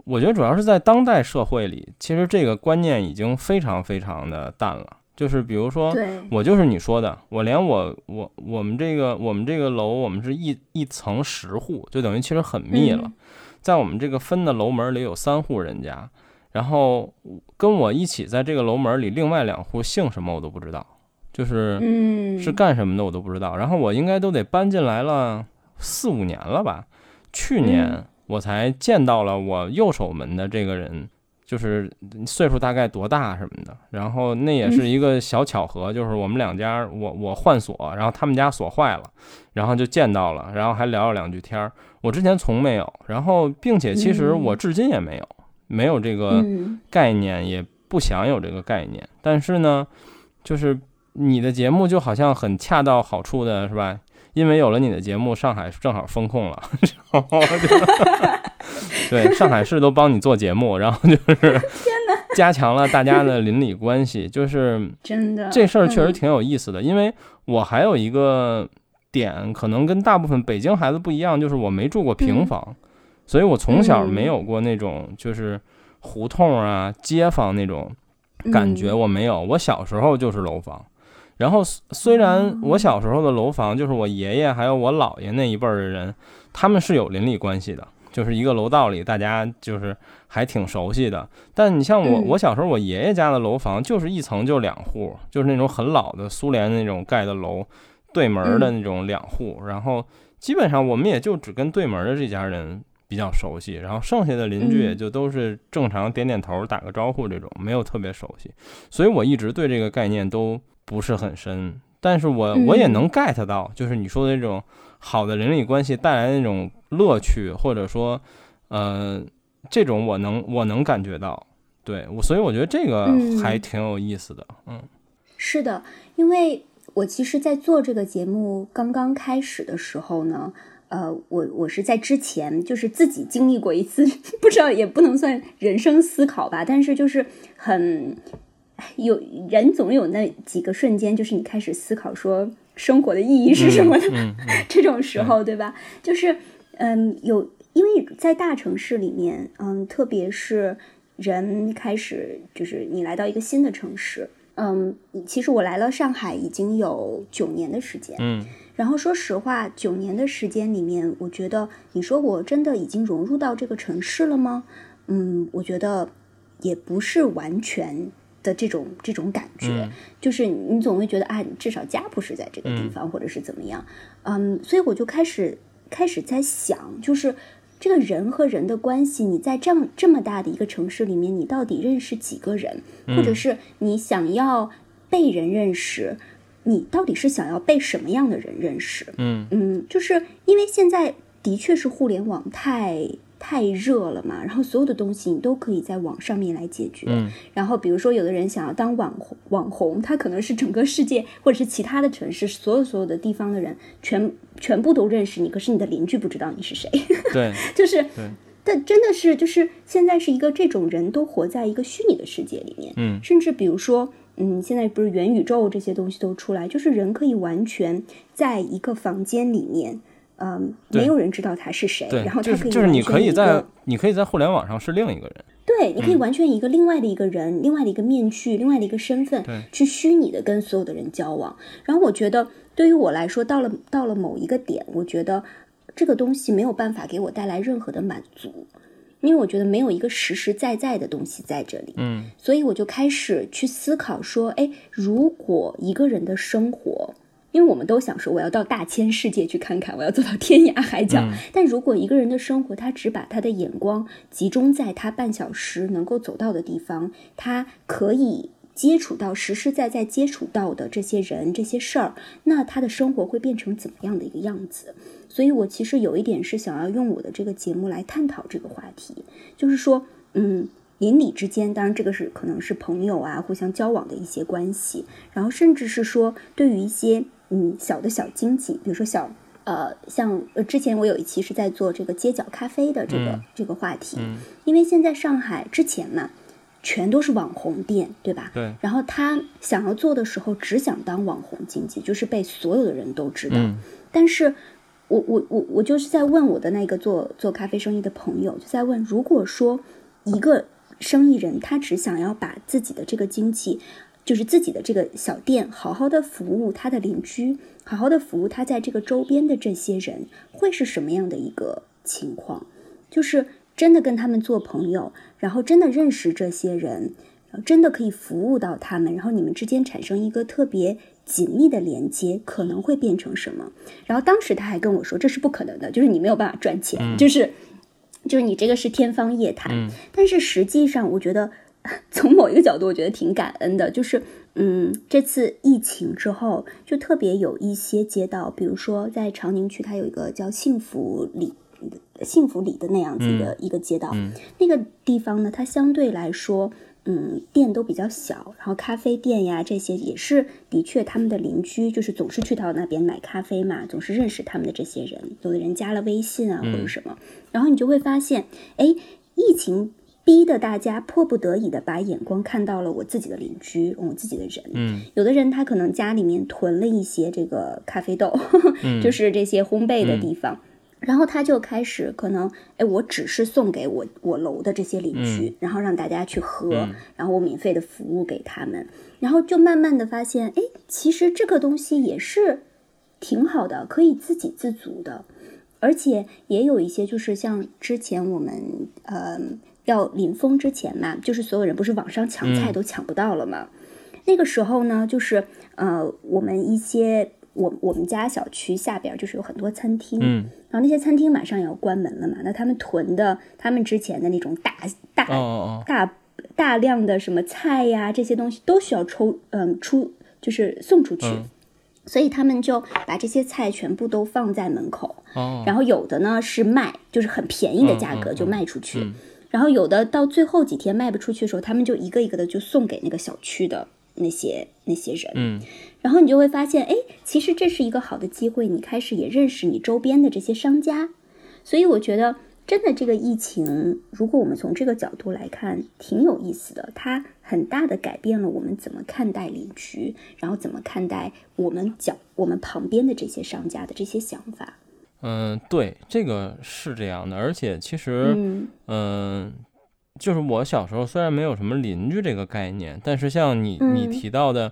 Speaker 1: 我觉得主要是在当代社会里，其实这个观念已经非常非常的淡了。就是比如说，我就是你说的，我连我我我们这个我们这个楼，我们是一一层十户，就等于其实很密了。
Speaker 2: 嗯
Speaker 1: 在我们这个分的楼门里有三户人家，然后跟我一起在这个楼门里，另外两户姓什么我都不知道，就是
Speaker 2: 嗯，
Speaker 1: 是干什么的我都不知道。然后我应该都得搬进来了四五年了吧，去年
Speaker 2: 嗯
Speaker 1: 我才见到了我右手门的这个人。就是岁数大概多大什么的，然后那也是一个小巧合，就是我们两家我我换锁，然后他们家锁坏了，然后就见到了，然后还聊了两句天儿。我之前从没有，然后并且其实我至今也没有，没有这个
Speaker 2: 嗯
Speaker 1: 概念，也不想有这个概念。但是呢，就是你的节目就好像很恰到好处的是吧？因为有了你的节目，上海正好封控了，然后就 对上海市都帮你做节目，然后就是加强了大家的邻里关系，就是
Speaker 2: 真的
Speaker 1: 这事儿确实
Speaker 2: 嗯
Speaker 1: 挺有意思的。因为我还有一个点，可能跟大部分北京孩子不一样，就是我没住过平
Speaker 2: 嗯
Speaker 1: 房，所以我从小
Speaker 2: 嗯
Speaker 1: 没有过那种就是胡同啊、街坊那种感觉，
Speaker 2: 嗯
Speaker 1: 我没有。我小时候就是楼房。然后虽虽然我小时候的楼房，就是我爷爷还有我姥爷那一辈儿的人，他们是有邻里关系的，就是一个楼道里大家就是还挺熟悉的。但你像我，
Speaker 2: 嗯。
Speaker 1: 我小时候我爷爷家的楼房就是一层就两户，就是那种很老的苏联那种盖的楼，对门儿的那种两户，然后基本上我们也就只跟对门儿的这家人比较熟悉，然后剩下的邻居也
Speaker 2: 嗯。
Speaker 1: 就都是正常点点头、打个招呼这种，没有特别熟悉，所以我一直对这个概念都不是很深。但是我我也
Speaker 2: 嗯
Speaker 1: 能 get 到，就是你说的那种好的邻里关系带来那种乐趣，或者说，呃，这种我能我能感觉到，对我，所以我觉得这个
Speaker 2: 嗯
Speaker 1: 还挺有意思的，嗯
Speaker 2: 是的，因为我其实，在做这个节目刚刚开始的时候呢，呃，我我是在之前就是自己经历过一次，不知道也不能算人生思考吧，但是就是很有人总有那几个瞬间，就是你开始思考说生活的意义是什么的，
Speaker 1: 嗯嗯
Speaker 2: 这种时候，对吧？就是，嗯，有，因为在大城市里面，嗯，特别是人开始，就是你来到一个新的城市，嗯，其实我来了上海已经有九年的时间，
Speaker 1: 嗯
Speaker 2: 然后说实话，九年的时间里面，我觉得你说我真的已经融入到这个城市了吗？嗯，我觉得也不是完全的这种这种感觉，
Speaker 1: 嗯。
Speaker 2: 就是你总会觉得啊，你至少家不是在这个地方，或者是怎么样，嗯，所以我就开始开始在想，就是这个人和人的关系，你在这样这么大的一个城市里面，你到底认识几个人，或者是你想要被人认识，你到底是想要被什么样的人认识？
Speaker 1: 嗯。
Speaker 2: 嗯，就是因为现在的确是互联网太太热了嘛，然后所有的东西你都可以在网上面来解决。
Speaker 1: 嗯
Speaker 2: 然后比如说有的人想要当网红，网红他可能是整个世界或者是其他的城市所有所有的地方的人全全部都认识你，可是你的邻居不知道你是谁，
Speaker 1: 对
Speaker 2: 就是
Speaker 1: 对。
Speaker 2: 但真的是，就是现在是一个这种人都活在一个虚拟的世界里面，
Speaker 1: 嗯
Speaker 2: 甚至比如说，嗯，现在不是元宇宙这些东西都出来，就是人可以完全在一个房间里面，嗯，没有人知道他是谁，然后，他可以
Speaker 1: 就是就是你可以在你可以在互联网上是另一个人，
Speaker 2: 对，你可以完全一个另外的一个人、另外的一个面具、另外的一个身份
Speaker 1: 对
Speaker 2: 去虚拟的跟所有的人交往。然后我觉得，对于我来说，到了到了某一个点，我觉得这个东西没有办法给我带来任何的满足，因为我觉得没有一个实实在在的东西在这里。
Speaker 1: 嗯
Speaker 2: 所以我就开始去思考说，哎，如果一个人的生活，因为我们都想说我要到大千世界去看看，我要走到天涯海角。
Speaker 1: 嗯
Speaker 2: 但如果一个人的生活，他只把他的眼光集中在他半小时能够走到的地方，他可以接触到实实在在接触到的这些人、这些事儿，那他的生活会变成怎么样的一个样子？所以我其实有一点是想要用我的这个节目来探讨这个话题，就是说，嗯。邻里之间，当然这个是可能是朋友啊，互相交往的一些关系，然后甚至是说对于一些嗯小的小经济，比如说小呃像呃之前我有一期是在做这个街角咖啡的这个、
Speaker 1: 嗯
Speaker 2: 这个话题，
Speaker 1: 嗯
Speaker 2: 因为现在上海之前嘛，全都是网红店，对吧？
Speaker 1: 对，
Speaker 2: 然后他想要做的时候，只想当网红经济，就是被所有的人都知道。
Speaker 1: 嗯
Speaker 2: 但是我我我我就是在问我的那个做做咖啡生意的朋友，就在问，如果说一个生意人他只想要把自己的这个经济就是自己的这个小店，好好的服务他的邻居，好好的服务他在这个周边的这些人，会是什么样的一个情况？就是真的跟他们做朋友，然后真的认识这些人，真的可以服务到他们，然后你们之间产生一个特别紧密的连接，可能会变成什么？然后当时他还跟我说，这是不可能的，就是你没有办法赚钱，就是就是你这个是天方夜谭。但是实际上，我觉得。从某一个角度，我觉得挺感恩的，就是，嗯，这次疫情之后，就特别有一些街道，比如说在长宁区，它有一个叫幸福里、幸福里的那样子的一个街道，那个地方呢，它相对来说，嗯，店都比较小，然后咖啡店呀这些也是的确他们的邻居，就是总是去到那边买咖啡嘛，总是认识他们的这些人，有的人加了微信啊或者什么，然后你就会发现，哎，疫情。逼得大家迫不得已的把眼光看到了我自己的邻居，我自己的人。
Speaker 1: 嗯，
Speaker 2: 有的人他可能家里面囤了一些这个咖啡豆，就是这些烘焙的地方，然后他就开始可能，哎，我只是送给我我楼的这些邻居，然后让大家去喝，然后我免费的服务给他们，然后就慢慢的发现，哎，其实这个东西也是挺好的，可以自给自足的，而且也有一些就是像之前我们，嗯。要临封之前嘛，就是所有人不是网上抢菜都抢不到了嘛。那个时候呢，就是呃，我们一些我我们家小区下边就是有很多餐厅，
Speaker 1: 嗯，
Speaker 2: 然后那些餐厅马上也要关门了嘛，那他们囤的他们之前的那种大大大大量的什么菜呀这些东西都需要抽嗯出就是送出去，所以他们就把这些菜全部都放在门口，然后有的呢是卖，就是很便宜的价格就卖出去。然后有的到最后几天卖不出去的时候，他们就一个一个的就送给那个小区的那些那些人。
Speaker 1: 嗯，
Speaker 2: 然后你就会发现，哎，其实这是一个好的机会，你开始也认识你周边的这些商家。所以我觉得，真的这个疫情，如果我们从这个角度来看，挺有意思的。它很大的改变了我们怎么看待邻居，然后怎么看待我们角我们旁边的这些商家的这些想法。
Speaker 1: 嗯，对，这个是这样的，而且其实，嗯，就是我小时候虽然没有什么邻居这个概念，但是像你你提到的，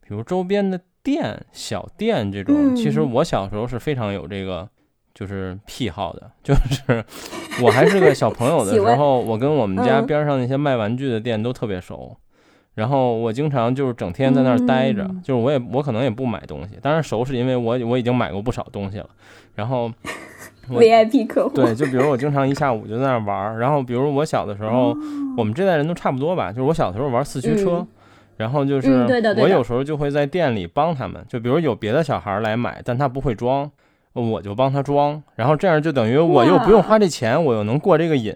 Speaker 1: 比如周边的店、小店这种，其实我小时候是非常有这个就是癖好的，就是我还是个小朋友的时候，我跟我们家边上那些卖玩具的店都特别熟。然后我经常就是整天在那儿待着，就是我也我可能也不买东西，当然熟是因为我我已经买过不少东西了。然后
Speaker 2: VIP 客户。
Speaker 1: 对，就比如我经常一下午就在那儿玩儿。然后比如我小的时候，我们这代人都差不多吧，就是我小的时候玩四驱车，然后就是我有时候就会在店里帮他们，就比如有别的小孩来买，但他不会装，我就帮他装，然后这样就等于我又不用花这钱，我又能过这个瘾。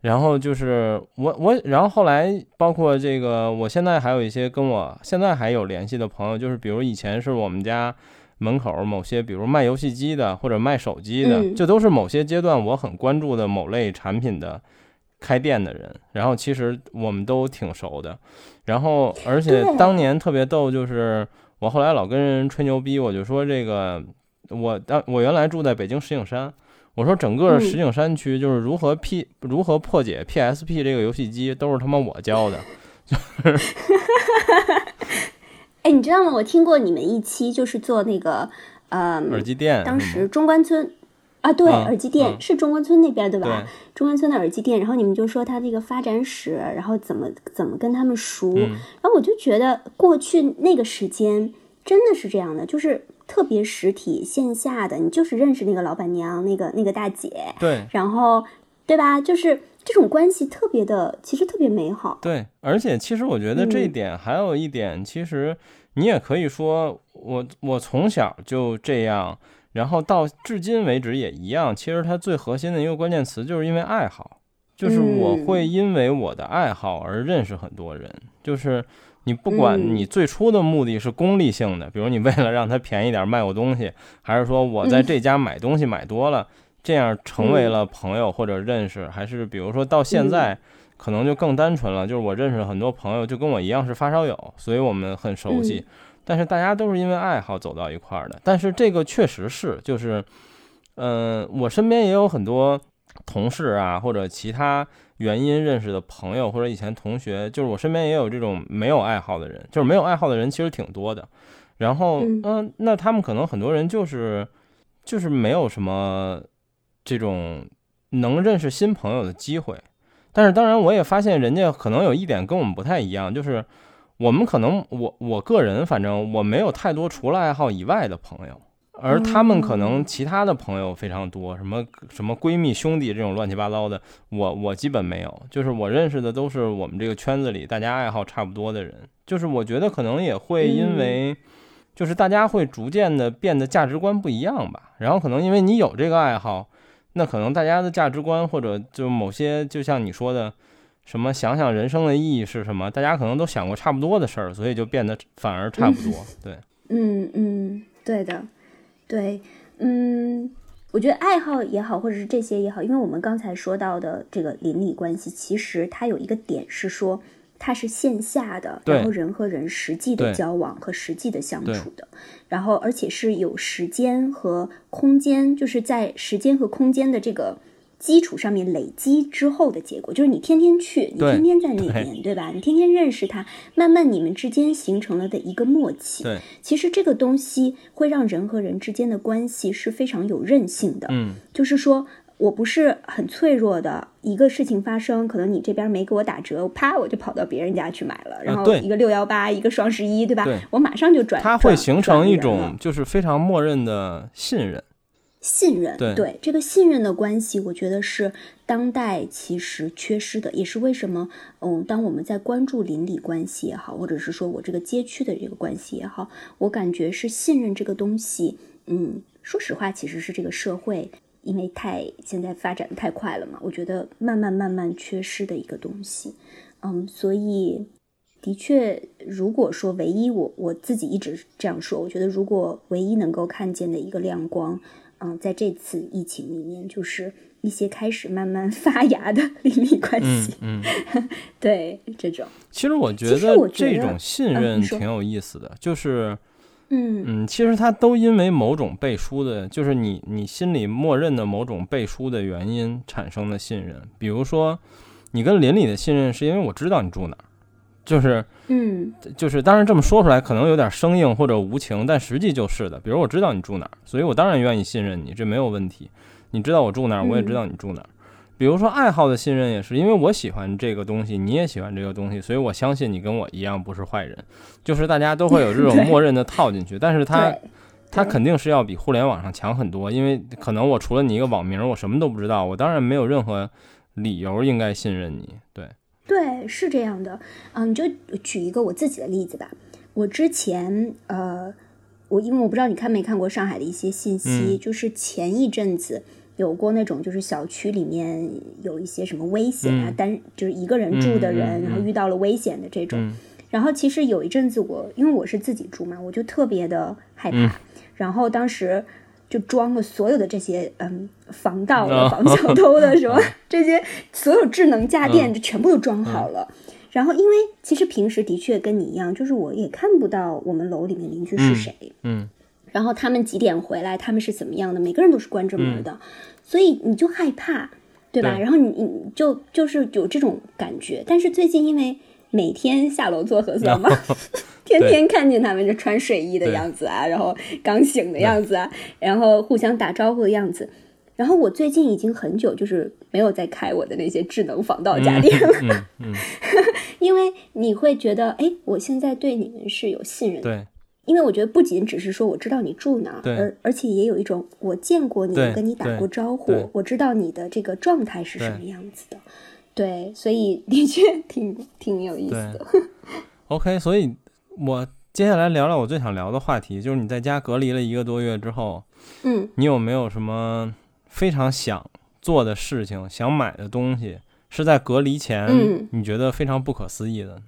Speaker 1: 然后就是我我，然后后来包括这个，我现在还有一些跟我现在还有联系的朋友，就是比如以前是我们家门口某些，比如卖游戏机的或者卖手机的，这都是某些阶段我很关注的某类产品的开店的人。然后其实我们都挺熟的。然后而且当年特别逗，就是我后来老跟人吹牛逼，我就说这个我当我原来住在北京石景山。我说整个石景山区就是如何 P 如何破解 PSP 这个游戏机都是他妈我教的，就是。
Speaker 2: 哎，你知道吗？我听过你们一期就是做那个呃
Speaker 1: 耳机店，
Speaker 2: 当时中关村啊，对，耳机店是中关村那边对吧？中关村的耳机店，然后你们就说它那个发展史，然后怎么怎么跟他们熟，然后我就觉得过去那个时间真的是这样的，就是。特别实体线下的，你就是认识那个老板娘，那个那个大姐，
Speaker 1: 对，
Speaker 2: 然后对吧？就是这种关系特别的，其实特别美好。
Speaker 1: 对，而且其实我觉得这一点还有一点，其实你也可以说，我我从小就这样，然后到至今为止也一样。其实它最核心的一个关键词就是因为爱好，就是我会因为我的爱好而认识很多人，就是。你不管你最初的目的是功利性的，比如你为了让他便宜点卖我东西，还是说我在这家买东西买多了，这样成为了朋友或者认识，还是比如说到现在可能就更单纯了，就是我认识很多朋友就跟我一样是发烧友，所以我们很熟悉，但是大家都是因为爱好走到一块儿的。但是这个确实是，就是，嗯，我身边也有很多同事啊，或者其他原因认识的朋友，或者以前同学，就是我身边也有这种没有爱好的人，就是没有爱好的人其实挺多的。然后，嗯，那他们可能很多人就是就是没有什么这种能认识新朋友的机会。但是，当然，我也发现人家可能有一点跟我们不太一样，就是我们可能我我个人反正我没有太多除了爱好以外的朋友。而他们可能其他的朋友非常多，什么什么闺蜜兄弟这种乱七八糟的，我我基本没有。就是我认识的都是我们这个圈子里大家爱好差不多的人。就是我觉得可能也会因为，就是大家会逐渐的变得价值观不一样吧。然后可能因为你有这个爱好，那可能大家的价值观或者就某些就像你说的，什么想想人生的意义是什么，大家可能都想过差不多的事儿，所以就变得反而差不多。对，
Speaker 2: 嗯嗯，对的。对，嗯，我觉得爱好也好，或者是这些也好，因为我们刚才说到的这个邻里关系，其实它有一个点是说，它是线下的，然后人和人实际的交往和实际的相处的，然后而且是有时间和空间，就是在时间和空间的这个。基础上面累积之后的结果，就是你天天去，你天天在那边，对吧？你天天认识他，慢慢你们之间形成了的一个默契。
Speaker 1: 对，
Speaker 2: 其实这个东西会让人和人之间的关系是非常有韧性的。
Speaker 1: 嗯，
Speaker 2: 就是说我不是很脆弱的，一个事情发生，可能你这边没给我打折，啪，我就跑到别人家去买了，然后一个六幺八，一个双十一，对吧？我马上就转。
Speaker 1: 它会形成一种就是非常默认的信任。
Speaker 2: 信任，
Speaker 1: 对
Speaker 2: 这个信任的关系，我觉得是当代其实缺失的，也是为什么，嗯，当我们在关注邻里关系也好，或者是说我这个街区的这个关系也好，我感觉是信任这个东西，嗯，说实话，其实是这个社会因为太现在发展的太快了嘛，我觉得慢慢慢慢缺失的一个东西，嗯，所以的确，如果说唯一我我自己一直这样说，我觉得如果唯一能够看见的一个亮光。嗯，在这次疫情里面，就是一些开始慢慢发芽的 邻里关系，
Speaker 1: 嗯，
Speaker 2: 对这种。
Speaker 1: 其实我觉得这种信任挺有意思的，就是，
Speaker 2: 嗯
Speaker 1: 嗯，其实它都因为某种背书的，就是你你心里默认的某种背书的原因产生的信任。比如说，你跟邻里的信任是因为我知道你住哪儿。就是，
Speaker 2: 嗯，
Speaker 1: 就是，当然这么说出来可能有点生硬或者无情，但实际就是的。比如我知道你住哪儿，所以我当然愿意信任你，这没有问题。你知道我住哪儿，我也知道你住哪儿。比如说爱好的信任也是，因为我喜欢这个东西，你也喜欢这个东西，所以我相信你跟我一样不是坏人。就是大家都会有这种 默认的套进去，但是它，它肯定是要比互联网上强很多，因为可能我除了你一个网名，我什么都不知道，我当然没有任何理由应该信任你。对。
Speaker 2: 对，是这样的，嗯，你就举一个我自己的例子吧。我之前，呃，我因为我不知道你看没看过上海的一些信息，就是前一阵子有过那种，就是小区里面有一些什么危险啊，单就是一个人住的人，然后遇到了危险的这种。然后其实有一阵子我，因为我是自己住嘛，我就特别的害怕。然后当时。就装了所有的这些，嗯，防盗的、防小偷的什么 这些，所有智能家电就全部都装好了。然后，因为其实平时的确跟你一样，就是我也看不到我们楼里面邻居是谁，
Speaker 1: 嗯，
Speaker 2: 然后他们几点回来，他们是怎么样的，每个人都是关着门的，所以你就害怕，对吧？然后你你就就是有这种感觉。但是最近因为每天下楼做核酸嘛。天天看见他们就穿睡衣的样子啊，然后刚醒的样子啊，然后互相打招呼的样子。然后我最近已经很久就是没有再开我的那些智能防盗家电
Speaker 1: 了，
Speaker 2: 因为你会觉得，哎，我现在对你们是有信任的。
Speaker 1: 对，
Speaker 2: 因为我觉得不仅只是说我知道你住哪，而而且也有一种我见过你，跟你打过招呼，我知道你的这个状态是什么样子的。对，所以的确挺挺有意思的。
Speaker 1: OK，所以。我接下来聊聊我最想聊的话题，就是你在家隔离了一个多月之后，
Speaker 2: 嗯，
Speaker 1: 你有没有什么非常想做的事情、想买的东西，是在隔离前你觉得非常不可思议的呢？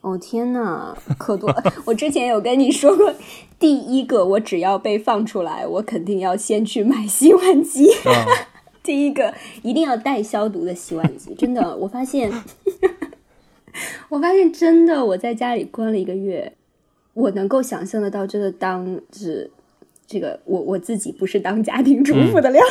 Speaker 2: 哦天哪，可多！我之前有跟你说过，第一个我只要被放出来，我肯定要先去买洗碗机。第一个一定要带消毒的洗碗机，真的，我发现。我发现真的，我在家里关了一个月，我能够想象得到，真的当是这个我我自己不是当家庭主妇的料，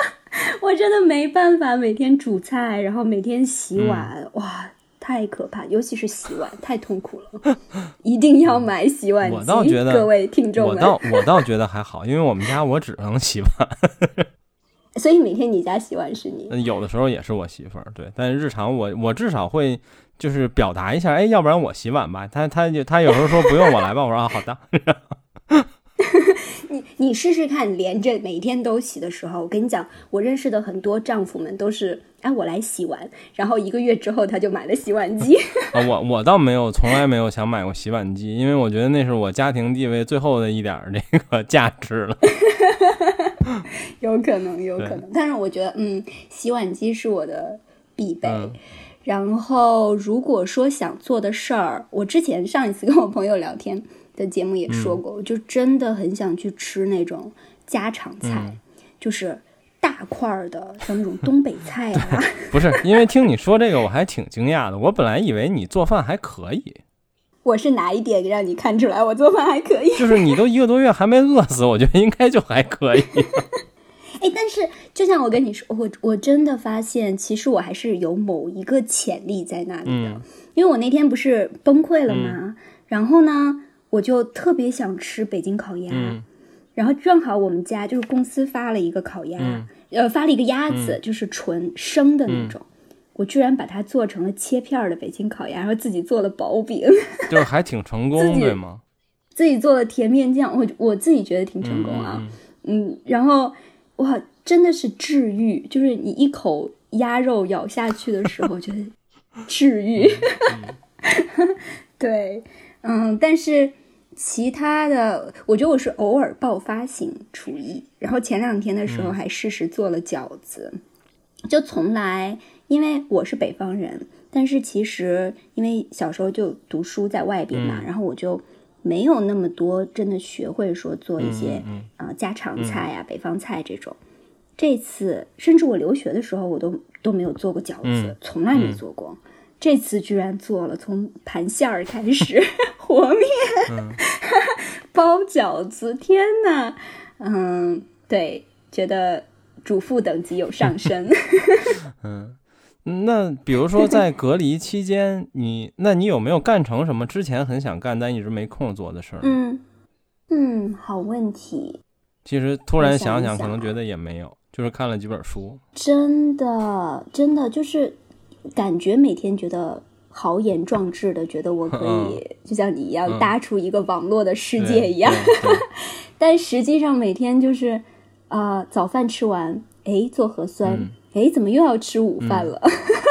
Speaker 2: 我真的没办法每天煮菜，然后每天洗碗，哇，太可怕！尤其是洗碗，太痛苦了。一定要买洗碗机。
Speaker 1: 我倒觉得，
Speaker 2: 各位听众
Speaker 1: 们，我倒我倒觉得还好，因为我们家我只能洗碗，
Speaker 2: 所以每天你家洗碗是你？
Speaker 1: 有的时候也是我媳妇儿，对。但是日常我我至少会就是表达一下，哎，要不然我洗碗吧。他他就他有时候说不用我来吧，我说啊好的。
Speaker 2: 你你试试看，连着每天都洗的时候，我跟你讲，我认识的很多丈夫们都是，哎，我来洗碗，然后一个月之后他就买了洗碗机。
Speaker 1: 啊，我我倒没有，从来没有想买过洗碗机，因为我觉得那是我家庭地位最后的一点这个价值了。
Speaker 2: 有可能，有可能，但是我觉得，嗯，洗碗机是我的必备。然后如果说想做的事儿，我之前上一次跟我朋友聊天。的节目也说过，我就真的很想去吃那种家常菜，就是大块儿的，像那种东北 菜啊。
Speaker 1: 不是，因为听你说这个，我还挺惊讶的。我本来以为你做饭还可以。
Speaker 2: 我是哪一点让你看出来我做饭还可以？
Speaker 1: 就是你都一个多月还没饿死，我觉得应该就还可以。
Speaker 2: 哎，但是就像我跟你说，我我真的发现，其实我还是有某一个潜力在那里的。因为我那天不是崩溃了吗？然后呢？我就特别想吃北京烤鸭，然后正好我们家就是公司发了一个烤鸭，呃，发了一个鸭子，就是纯生的那种。我居然把它做成了切片的北京烤鸭，然后自己做了薄饼，
Speaker 1: 就是还挺成功，对吗？
Speaker 2: 自己做了甜面酱，我我自己觉得挺成功啊。嗯，然后哇，真的是治愈，就是你一口鸭肉咬下去的时候，觉得治愈。对，嗯，但是。其他的，我觉得我是偶尔爆发型厨艺，然后前两天的时候还试试做了饺子，就从来因为我是北方人，但是其实因为小时候就读书在外边嘛，然后我就没有那么多真的学会说做一些啊家常菜啊北方菜这种。这次甚至我留学的时候我都都没有做过饺子，从来没做过。这次居然做了，从盘馅儿开始和面，包饺子，天呐，嗯，对，觉得主妇等级有上升。
Speaker 1: 嗯，那比如说在隔离期间，你那你有没有干成什么之前很想干但一直没空做的事儿？
Speaker 2: 嗯嗯，好问题。
Speaker 1: 其实突然想想，可能觉得也没有，就是看了几本书。
Speaker 2: 真的，真的就是。感觉每天觉得豪言壮志的，觉得我可以就像你一样搭出一个网络的世界一样，但实际上每天就是啊，早饭吃完，哎，做核酸，哎，怎么又要吃午饭了？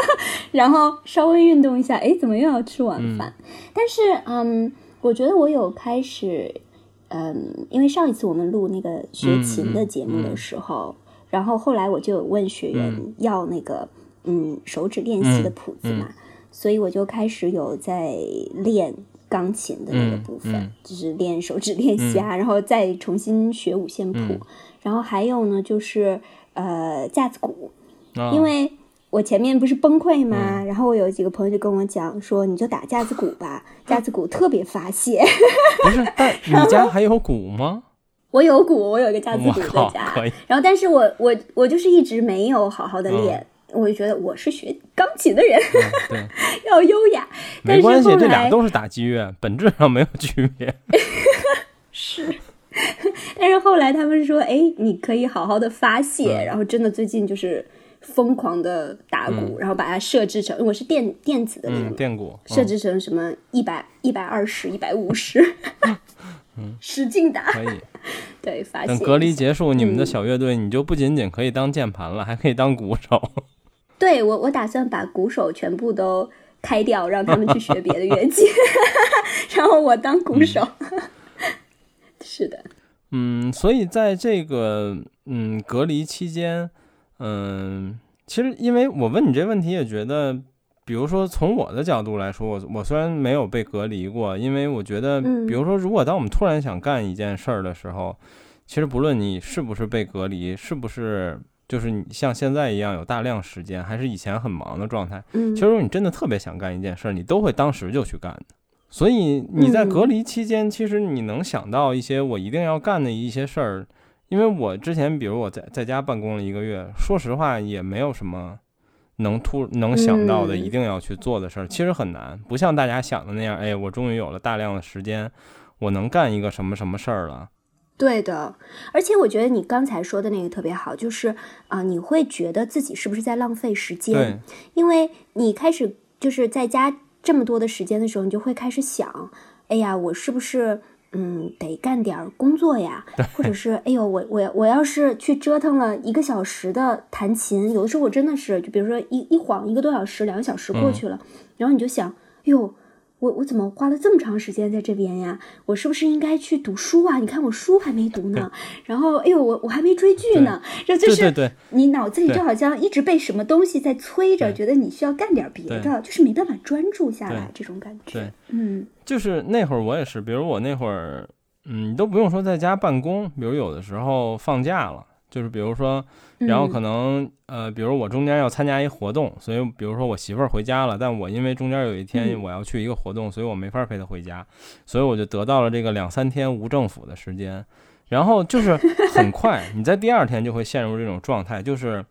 Speaker 2: 然后稍微运动一下，哎，怎么又要吃晚饭？但是，嗯，我觉得我有开始，嗯，因为上一次我们录那个学琴的节目的时候，然后后来我就有问学员要那个。嗯，手指练习的谱子嘛，所以我就开始有在练钢琴的那个部分，就是练手指练习啊，然后再重新学五线谱，然后还有呢，就是呃架子鼓，因为我前面不是崩溃吗？然后我有几个朋友就跟我讲说，你就打架子鼓吧，架子鼓特别发泄。
Speaker 1: 不是，但你家还有鼓吗？
Speaker 2: 我有鼓，我有一个架子鼓在家，然后但是我我我就是一直没有好好的练。我就觉得我是学钢琴的人，
Speaker 1: 对，
Speaker 2: 要优雅。
Speaker 1: 没关系，这俩都是打击乐，本质上没有区别。
Speaker 2: 是，但是后来他们说，哎，你可以好好的发泄，然后真的最近就是疯狂的打鼓，然后把它设置成，我是电电子的那种
Speaker 1: 电鼓，
Speaker 2: 设置成什么一百一百二十一百五十，嗯，使劲打
Speaker 1: 可以。
Speaker 2: 对，发泄。
Speaker 1: 等隔离结束，你们的小乐队你就不仅仅可以当键盘了，还可以当鼓手。
Speaker 2: 对我，我打算把鼓手全部都开掉，让他们去学别的乐器 然后我当鼓手。是的，
Speaker 1: 嗯，所以在这个嗯隔离期间，嗯，其实因为我问你这问题，也觉得，比如说从我的角度来说，我我虽然没有被隔离过，因为我觉得，比如说，如果当我们突然想干一件事儿的时候，其实不论你是不是被隔离，是不是。就是你像现在一样有大量时间，还是以前很忙的状态。
Speaker 2: 嗯，
Speaker 1: 其实你真的特别想干一件事儿，你都会当时就去干的。所以你在隔离期间，其实你能想到一些我一定要干的一些事儿，因为我之前比如我在在家办公了一个月，说实话也没有什么能突能想到的
Speaker 2: 嗯
Speaker 1: 一定要去做的事儿，其实很难，不像大家想的那样，哎，我终于有了大量的时间，我能干一个什么什么事儿了。
Speaker 2: 对的，而且我觉得你刚才说的那个特别好，就是啊、你会觉得自己是不是在浪费时间？
Speaker 1: 对，
Speaker 2: 因为你开始就是在家这么多的时间的时候，你就会开始想，哎呀，我是不是嗯得干点儿工作呀？或者是哎呦，我我我要是去折腾了一个小时的弹琴，有的时候我真的是，就比如说一一晃一个多小时、两个小时过去了，然后你就想，哎呦。我我怎么花了这么长时间在这边呀？我是不是应该去读书啊？你看我书还没读呢，然后哎呦，我我还没追剧呢，这就是
Speaker 1: 对
Speaker 2: 你脑子里就好像一直被什么东西在催着，觉得你需要干点别的，就是没办法专注下来这种感觉。嗯
Speaker 1: 就是那会儿我也是，比如我那会儿，嗯，你都不用说在家办公，比如有的时候放假了，就是比如说，然后可能、呃，比如我中间要参加一活动，所以比如说我媳妇儿回家了，但我因为中间有一天
Speaker 2: 嗯
Speaker 1: 我要去一个活动，所以我没法陪她回家，所以我就得到了这个两三天无政府的时间，然后就是很快，你在第二天就会陷入这种状态，就是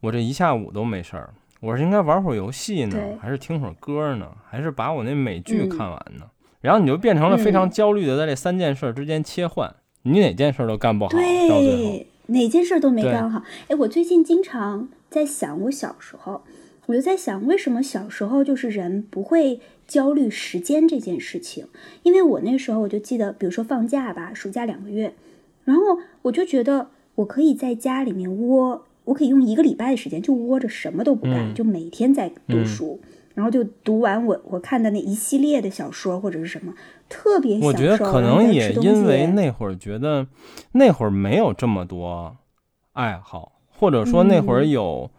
Speaker 1: 我这一下午都没事儿。我是应该玩会儿游戏呢，还是听会儿歌呢，还是把我那美剧
Speaker 2: 嗯
Speaker 1: 看完呢？然后你就变成了非常
Speaker 2: 嗯
Speaker 1: 焦虑的在这三件事儿之间切换，你哪件事儿都干不好，到最后，
Speaker 2: 对，哪件事儿都没干好。哎，我最近经常在想，我小时候，我就在想，为什么小时候就是人不会焦虑时间这件事情？因为我那时候我就记得，比如说放假吧，暑假两个月，然后我就觉得我可以在家里面窝，我可以用一个礼拜的时间就窝着什么都不干，
Speaker 1: 嗯
Speaker 2: 就每天在读
Speaker 1: 嗯
Speaker 2: 书。然后就读完我我看的那一系列的小说或者是什么，特别。
Speaker 1: 我觉得可能也因为那会儿觉得那会儿没有这么多爱好，或者说那会儿
Speaker 2: 嗯
Speaker 1: 有、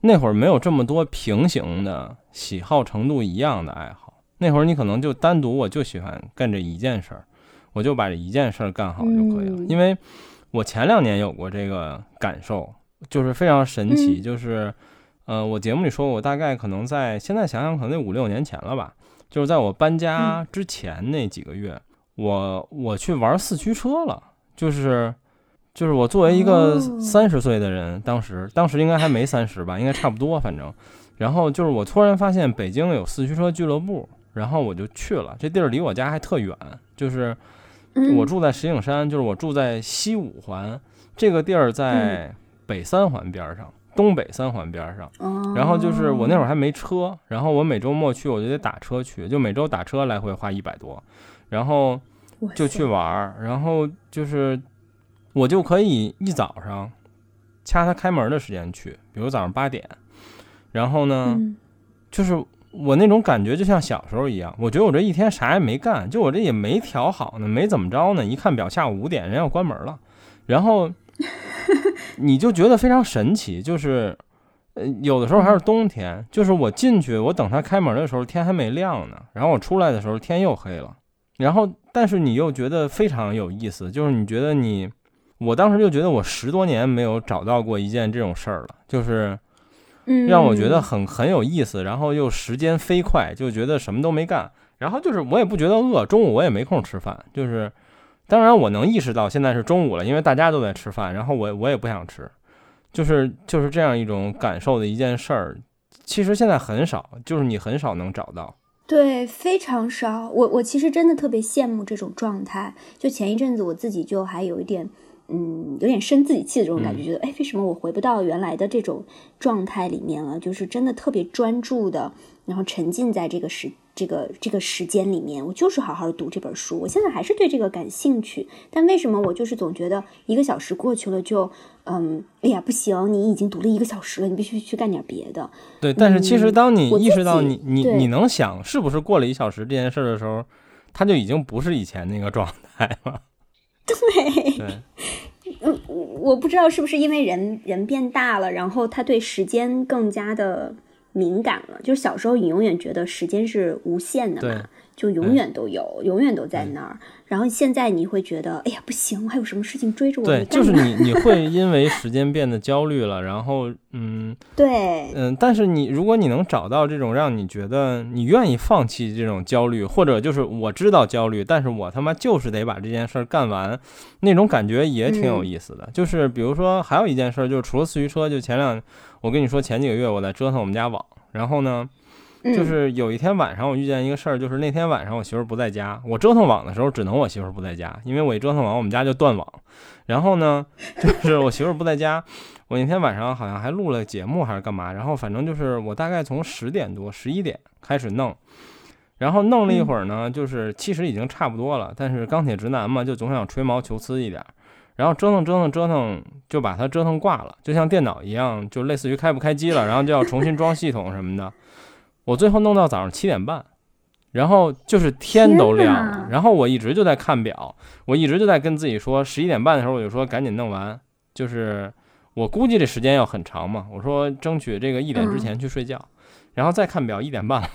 Speaker 1: 那会儿没有这么多平行的喜好程度一样的爱好。那会儿你可能就单独我就喜欢干这一件事儿，我就把这一件事儿干好就可以了。
Speaker 2: 嗯
Speaker 1: 因为我前两年有过这个感受，就是非常神奇，
Speaker 2: 嗯
Speaker 1: 就是呃，我节目里说过，我大概可能在现在想想，可能得五六年前了吧。就是在我搬家之前那几个月，我我去玩四驱车了，就是就是我作为一个
Speaker 2: 哦。
Speaker 1: 三十岁的人，当时当时应该还没三十吧，应该差不多，反正，然后就是我突然发现北京有四驱车俱乐部，然后我就去了，这地儿离我家还特远，就是
Speaker 2: 嗯。
Speaker 1: 我住在石景山，就是我住在西五环，这个地儿在北三环边儿上，东北三环边儿上。
Speaker 2: 哦，
Speaker 1: 然后就是我那会儿还没车，然后我每周末去我就得打车去，就每周打车来回花一百多，然后就去玩儿，然后就是我就可以一早上掐他开门的时间去，比如早上八点，然后呢，
Speaker 2: 嗯。
Speaker 1: 就是我那种感觉就像小时候一样，我觉得我这一天啥也没干，就我这也没调好呢，没怎么着呢，一看表下午五点人要关门了，然后 你就觉得非常神奇，就是。呃，有的时候还是冬天，就是我进去，我等他开门的时候天还没亮呢，然后我出来的时候天又黑了，然后但是你又觉得非常有意思，就是你觉得你，我当时就觉得我十多年没有找到过一件这种事儿了，就是
Speaker 2: 嗯，
Speaker 1: 让我觉得很很有意思，然后又时间飞快，就觉得什么都没干，然后就是我也不觉得饿，中午我也没空吃饭，就是当然我能意识到现在是中午了，因为大家都在吃饭，然后我我也不想吃，就是就是这样一种感受的一件事儿，其实现在很少，就是你很少能找到。
Speaker 2: 对，非常少。我我其实真的特别羡慕这种状态。就前一阵子我自己就还有一点，嗯，有点生自己气的这种感觉，
Speaker 1: 嗯
Speaker 2: 觉得哎，为什么我回不到原来的这种状态里面了？就是真的特别专注的，然后沉浸在这个时这个这个时间里面，我就是好好读这本书。我现在还是对这个感兴趣，但为什么我就是总觉得一个小时过去了就，嗯，哎呀不行，你已经读了一个小时了，你必须去干点别的。
Speaker 1: 对，但是其实
Speaker 2: 嗯
Speaker 1: 当你意识到
Speaker 2: 己
Speaker 1: 你你你能想是不是过了一小时这件事儿的时候，它就已经不是以前那个状态了。
Speaker 2: 对。
Speaker 1: 对，
Speaker 2: 嗯，我不知道是不是因为人人变大了，然后他对时间更加的敏感了。就是小时候你永远觉得时间是无限的嘛，就永远都有，永远都在那儿。然后现在你会觉得，哎呀，不行，还有什么事情追着我？
Speaker 1: 对，就是你，你会因为时间变得焦虑了，然后，嗯，
Speaker 2: 对，
Speaker 1: 嗯，但是你，如果你能找到这种让你觉得你愿意放弃这种焦虑，或者就是我知道焦虑，但是我他妈就是得把这件事儿干完，那种感觉也挺有意思的。就是比如说，还有一件事，就是除了四驱车，就前两，我跟你说，前几个月我在折腾我们家网，然后呢。就是有一天晚上，我遇见一个事儿，就是那天晚上我媳妇儿不在家，我折腾网的时候只能我媳妇儿不在家，因为我一折腾网，我们家就断网。然后呢，就是我媳妇儿不在家，我那天晚上好像还录了节目还是干嘛，然后反正就是我大概从十点多、十一点开始弄，然后弄了一会儿呢，就是其实已经差不多了，但是钢铁直男嘛，就总想吹毛求疵一点，然后折腾折腾折腾就把它折腾挂了，就像电脑一样，就类似于开不开机了，然后就要重新装系统什么的。我最后弄到早上七点半，然后就是天都亮了，然后我一直就在看表，我一直就在跟自己说，十一点半的时候我就说赶紧弄完，就是我估计这时间要很长嘛，我说争取这个一点之前去睡觉，然后再看表一点半了，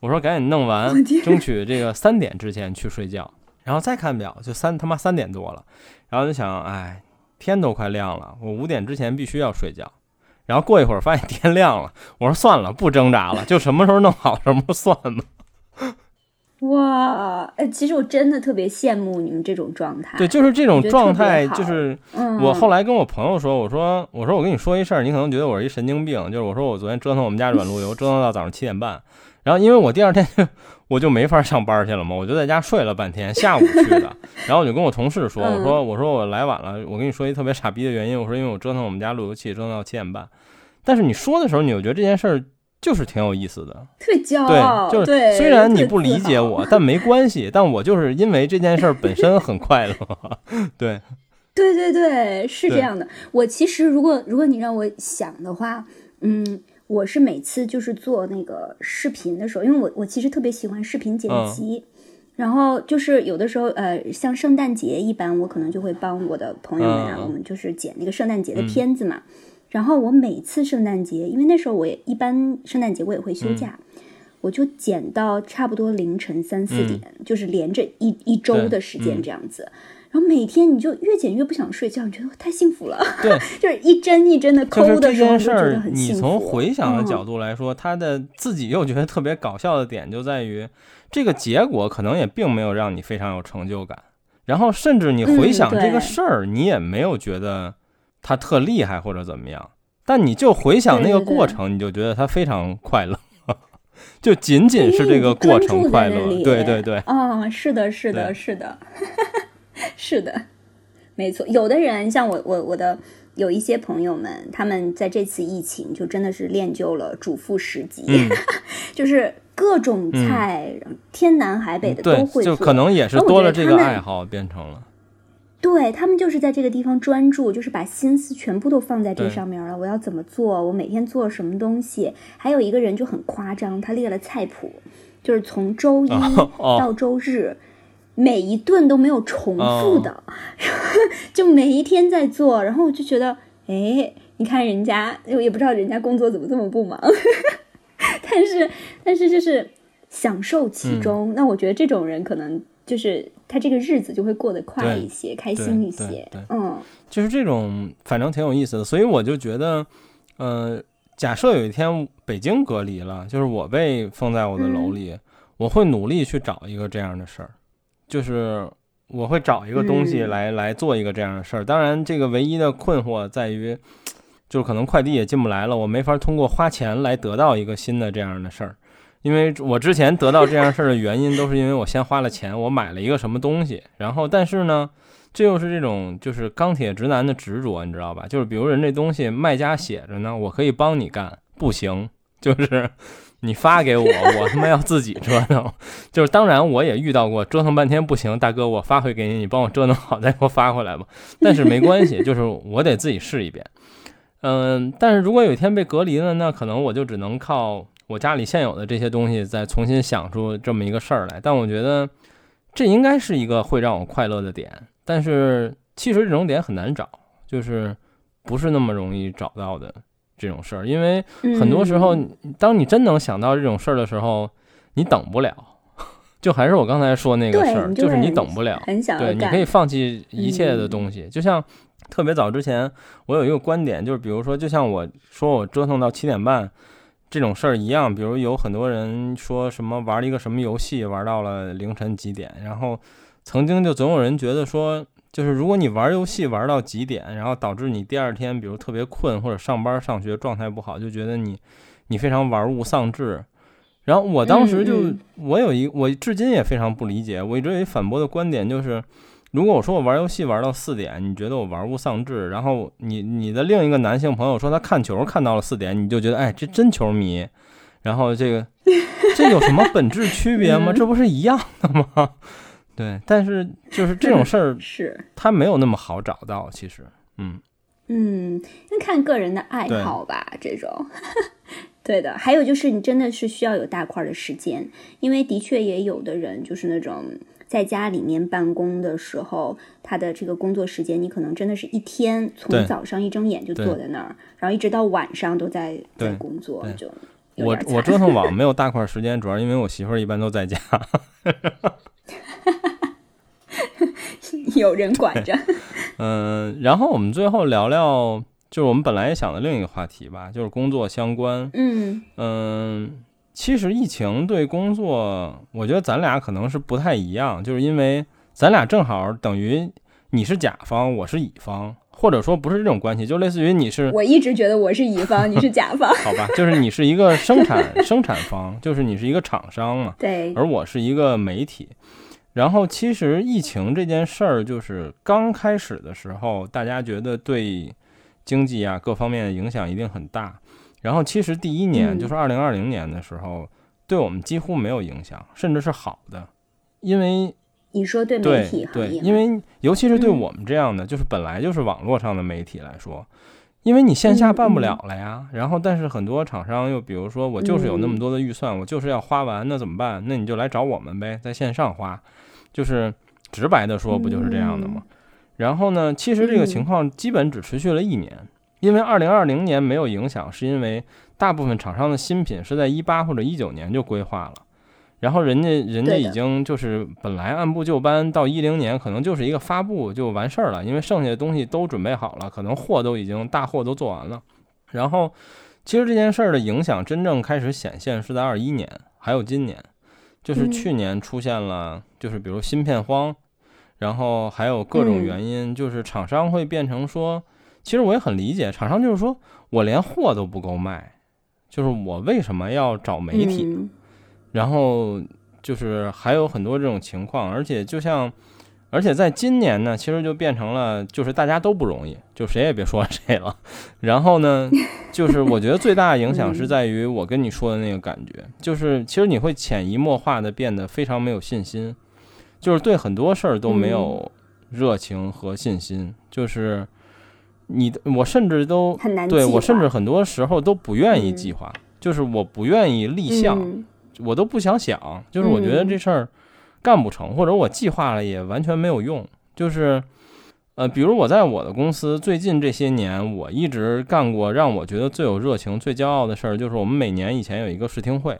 Speaker 1: 我说赶紧弄完，争取这个三点之前去睡觉，然后再看表就三他妈三点多了，然后就想，哎，天都快亮了，我五点之前必须要睡觉。然后过一会儿发现 天亮了，我说算了，不挣扎了，就什么时候弄好什么时候算吧。
Speaker 2: 哇，哎，其实我真的特别羡慕你们这种状态。
Speaker 1: 对，就是这种状态，就是我后来跟我朋友说，我说我说我跟你说一事儿，你可能觉得我是一神经病，就是我说我昨天折腾我们家软路由，折腾到早上七点半，然后因为我第二天我就没法上班去了嘛，我就在家睡了半天，下午去的，然后我就跟我同事说，我说我说我来晚了，我跟你说一特别傻逼的原因，我说因为我折腾我们家路由器折腾到七点半，但是你说的时候，你又觉得这件事儿就是挺有意思的，
Speaker 2: 特别骄傲，
Speaker 1: 对，就是虽然你不理解我，但没关系，但我就是因为这件事儿本身很快乐，对，
Speaker 2: 对对对，是这样的。我其实如果如果你让我想的话，嗯。我是每次就是做那个视频的时候，因为我我其实特别喜欢视频剪辑，然后就是有的时候呃，像圣诞节一般，我可能就会帮我的朋友们啊，我们就是剪那个圣诞节的片子嘛。然后我每次圣诞节，因为那时候我也一般圣诞节我也会休假，我就剪到差不多凌晨三四点，就是连着一一周的时间这样子。然后每天你就越减越不想睡觉，你觉得太幸福了。
Speaker 1: 对，
Speaker 2: 就是一针一针的抠的时候，
Speaker 1: 就
Speaker 2: 觉得很幸
Speaker 1: 福。你从回想的角度来说，他的自己又觉得特别搞笑的点就在于，这个结果可能也并没有让你非常有成就感。然后甚至你回想这个事儿，你也没有觉得他特厉害或者怎么样。但你就回想那个过程，你就觉得他非常快乐，就仅仅是这个过程快乐。对对对。
Speaker 2: 啊，是的，是的，是的。是的，没错。有的人像我，我我的有一些朋友们，他们在这次疫情就真的是练就了主妇十级，就是各种菜，天南海北的都会
Speaker 1: 做。就可能也是多了这个爱好，变成了。
Speaker 2: 对他们就是在这个地方专注，就是把心思全部都放在这上面了。我要怎么做？我每天做什么东西？还有一个人就很夸张，他列了菜谱，就是从周一到周日。每一顿都没有重复的，就每一天在做，然后我就觉得，哎，你看人家，我也不知道人家工作怎么这么不忙，但是，但是就是享受其中。那我觉得这种人可能就是他这个日子就会过得快一些，开心一些。嗯，
Speaker 1: 就是这种，反正挺有意思的。所以我就觉得，呃，假设有一天北京隔离了，就是我被封在我的楼里，我会努力去找一个这样的事儿。就是我会找一个东西来来做一个这样的事儿，当然这个唯一的困惑在于，就是可能快递也进不来了，我没法通过花钱来得到一个新的这样的事儿，因为我之前得到这样事儿的原因都是因为我先花了钱，我买了一个什么东西，然后但是呢，这又是这种就是钢铁直男的执着，你知道吧？就是比如人这东西卖家写着呢，我可以帮你干，不行，就是。你发给我，我他妈要自己折腾。就是当然，我也遇到过折腾半天不行，大哥，我发回给你，你帮我折腾好再给我发回来吧。但是没关系，就是我得自己试一遍。嗯，但是如果有一天被隔离了，那可能我就只能靠我家里现有的这些东西再重新想出这么一个事儿来。但我觉得这应该是一个会让我快乐的点。但是其实这种点很难找，就是不是那么容易找到的。这种事儿，因为很多时候，当你真能想到这种事儿的时候，你等不了。就还是我刚才说那个事儿，
Speaker 2: 就是
Speaker 1: 你等不了，对，你可以放弃一切的
Speaker 2: 嗯
Speaker 1: 东西。就像特别早之前，我有一个观点，就是比如说，就像我说我折腾到七点半这种事儿一样，比如有很多人说什么玩了一个什么游戏玩到了凌晨几点，然后曾经就总有人觉得说，就是如果你玩游戏玩到几点，然后导致你第二天比如特别困或者上班上学状态不好，就觉得你你非常玩物丧志。然后我当时就，我有一我至今也非常不理解，我一直有一反驳的观点，就是如果我说我玩游戏玩到四点，你觉得我玩物丧志，然后你你的另一个男性朋友说他看球看到了四点，你就觉得哎这真球迷，然后这个这有什么本质区别吗？
Speaker 2: 嗯
Speaker 1: 这不是一样的吗？对，但是就是这种事儿，
Speaker 2: 是，
Speaker 1: 他没有那么好找到，其实，嗯，
Speaker 2: 嗯，那看个人的爱好吧，这种。对的，还有就是你真的是需要有大块儿的时间，因为的确也有的人就是那种在家里面办公的时候，他的这个工作时间，你可能真的是一天从早上一睁眼就坐在那儿，然后一直到晚上都在在
Speaker 1: 对
Speaker 2: 工作，就
Speaker 1: 我我折腾网 没有大块时间，主要因为我媳妇儿一般都在家，
Speaker 2: 有人管着。
Speaker 1: 嗯，然后我们最后聊聊，就是我们本来也想的另一个话题吧，就是工作相关。
Speaker 2: 嗯
Speaker 1: 嗯，其实疫情对工作，我觉得咱俩可能是不太一样，就是因为咱俩正好等于你是甲方，我是乙方，或者说不是这种关系，就类似于你是
Speaker 2: 我一直觉得我是乙方，你是甲方。
Speaker 1: 好吧，就是你是一个生产 生产方，就是你是一个厂商嘛，
Speaker 2: 对，
Speaker 1: 而我是一个媒体。然后其实疫情这件事儿，就是刚开始的时候，大家觉得对经济啊各方面的影响一定很大。然后其实第一年，
Speaker 2: 嗯
Speaker 1: 就是二零二零年的时候，对我们几乎没有影响，甚至是好的，因为
Speaker 2: 你说对媒
Speaker 1: 对
Speaker 2: 体行
Speaker 1: 对，
Speaker 2: 业吗，
Speaker 1: 因为尤其是对
Speaker 2: 嗯
Speaker 1: 我们这样的，就是本来就是网络上的媒体来说，因为你线下办不了了呀。然后，但是很多厂商又比如说，我就是有那么
Speaker 2: 嗯
Speaker 1: 多的预算，我就是要花完，那怎么办？那你就来找我们呗，在线上花，就是直白的说，不就是这样的吗？然后呢，其实这个
Speaker 2: 嗯
Speaker 1: 情况基本只持续了一年，因为二零二零年没有影响，是因为大部分厂商的新品是在一八或者一九年就规划了。然后人家人家已经就是本来按部就班，到一零年可能就是一个发布就完事儿了，因为剩下的东西都准备好了，可能货都已经大货都做完了。然后其实这件事儿的影响真正开始显现是在二一年，还有今年，就是
Speaker 2: 嗯
Speaker 1: 去年出现了，就是比如芯片荒，然后还有各种
Speaker 2: 嗯
Speaker 1: 原因，就是厂商会变成说，其实我也很理解，厂商就是说我连货都不够卖，就是我为什么要找媒体？
Speaker 2: 嗯
Speaker 1: 然后就是还有很多这种情况，而且就像，而且在今年呢，其实就变成了就是大家都不容易，就谁也别说 谁了。然后呢，就是我觉得最大的影响 是
Speaker 2: 嗯
Speaker 1: 在于我跟你说的那个感觉，就是其实你会潜移默化的变得非常没有信心，就是对很多事儿都没有热情和信心，就是你的我甚至都
Speaker 2: 很难
Speaker 1: 对我甚至很多时候都不愿意
Speaker 2: 嗯
Speaker 1: 计划，就是我不愿意立项。
Speaker 2: 嗯
Speaker 1: 我都不想想，就是我觉得
Speaker 2: 嗯
Speaker 1: 这事儿干不成，或者我计划了也完全没有用。就是，呃，比如我在我的公司最近这些年，我一直干过让我觉得最有热情、最骄傲的事儿，就是我们每年以前有一个试听会，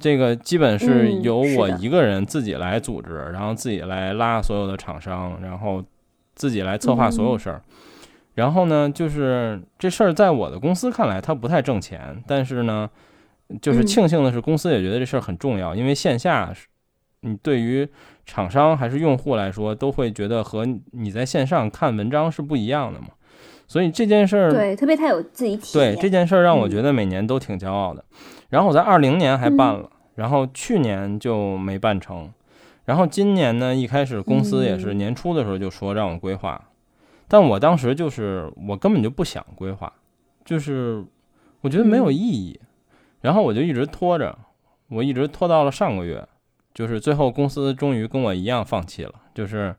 Speaker 1: 这个基本是
Speaker 2: 嗯
Speaker 1: 由我一个人自己来组织，然后自己来拉所有的厂商，然后自己来策划所有事儿。然后呢，就是这事儿在我的公司看来，它不太挣钱，但是呢。就是
Speaker 2: 嗯
Speaker 1: 庆幸的是，公司也觉得这事儿很重要，因为线下是，你对于厂商还是用户来说，都会觉得和你在线上看文章是不一样的嘛。所以这件事儿，
Speaker 2: 对，特别他有自己体验。
Speaker 1: 对这件事儿让我
Speaker 2: 嗯
Speaker 1: 觉得每年都挺骄傲的。然后我在二零年还办了，然后去年就没办成，然后今年呢，一开始公司也是
Speaker 2: 嗯。
Speaker 1: 年初的时候就说让我规划，但我当时就是我根本就不想规划，就是我觉得没有
Speaker 2: 嗯。
Speaker 1: 意义。然后我就一直拖着，我一直拖到了上个月，就是最后公司终于跟我一样放弃了，就是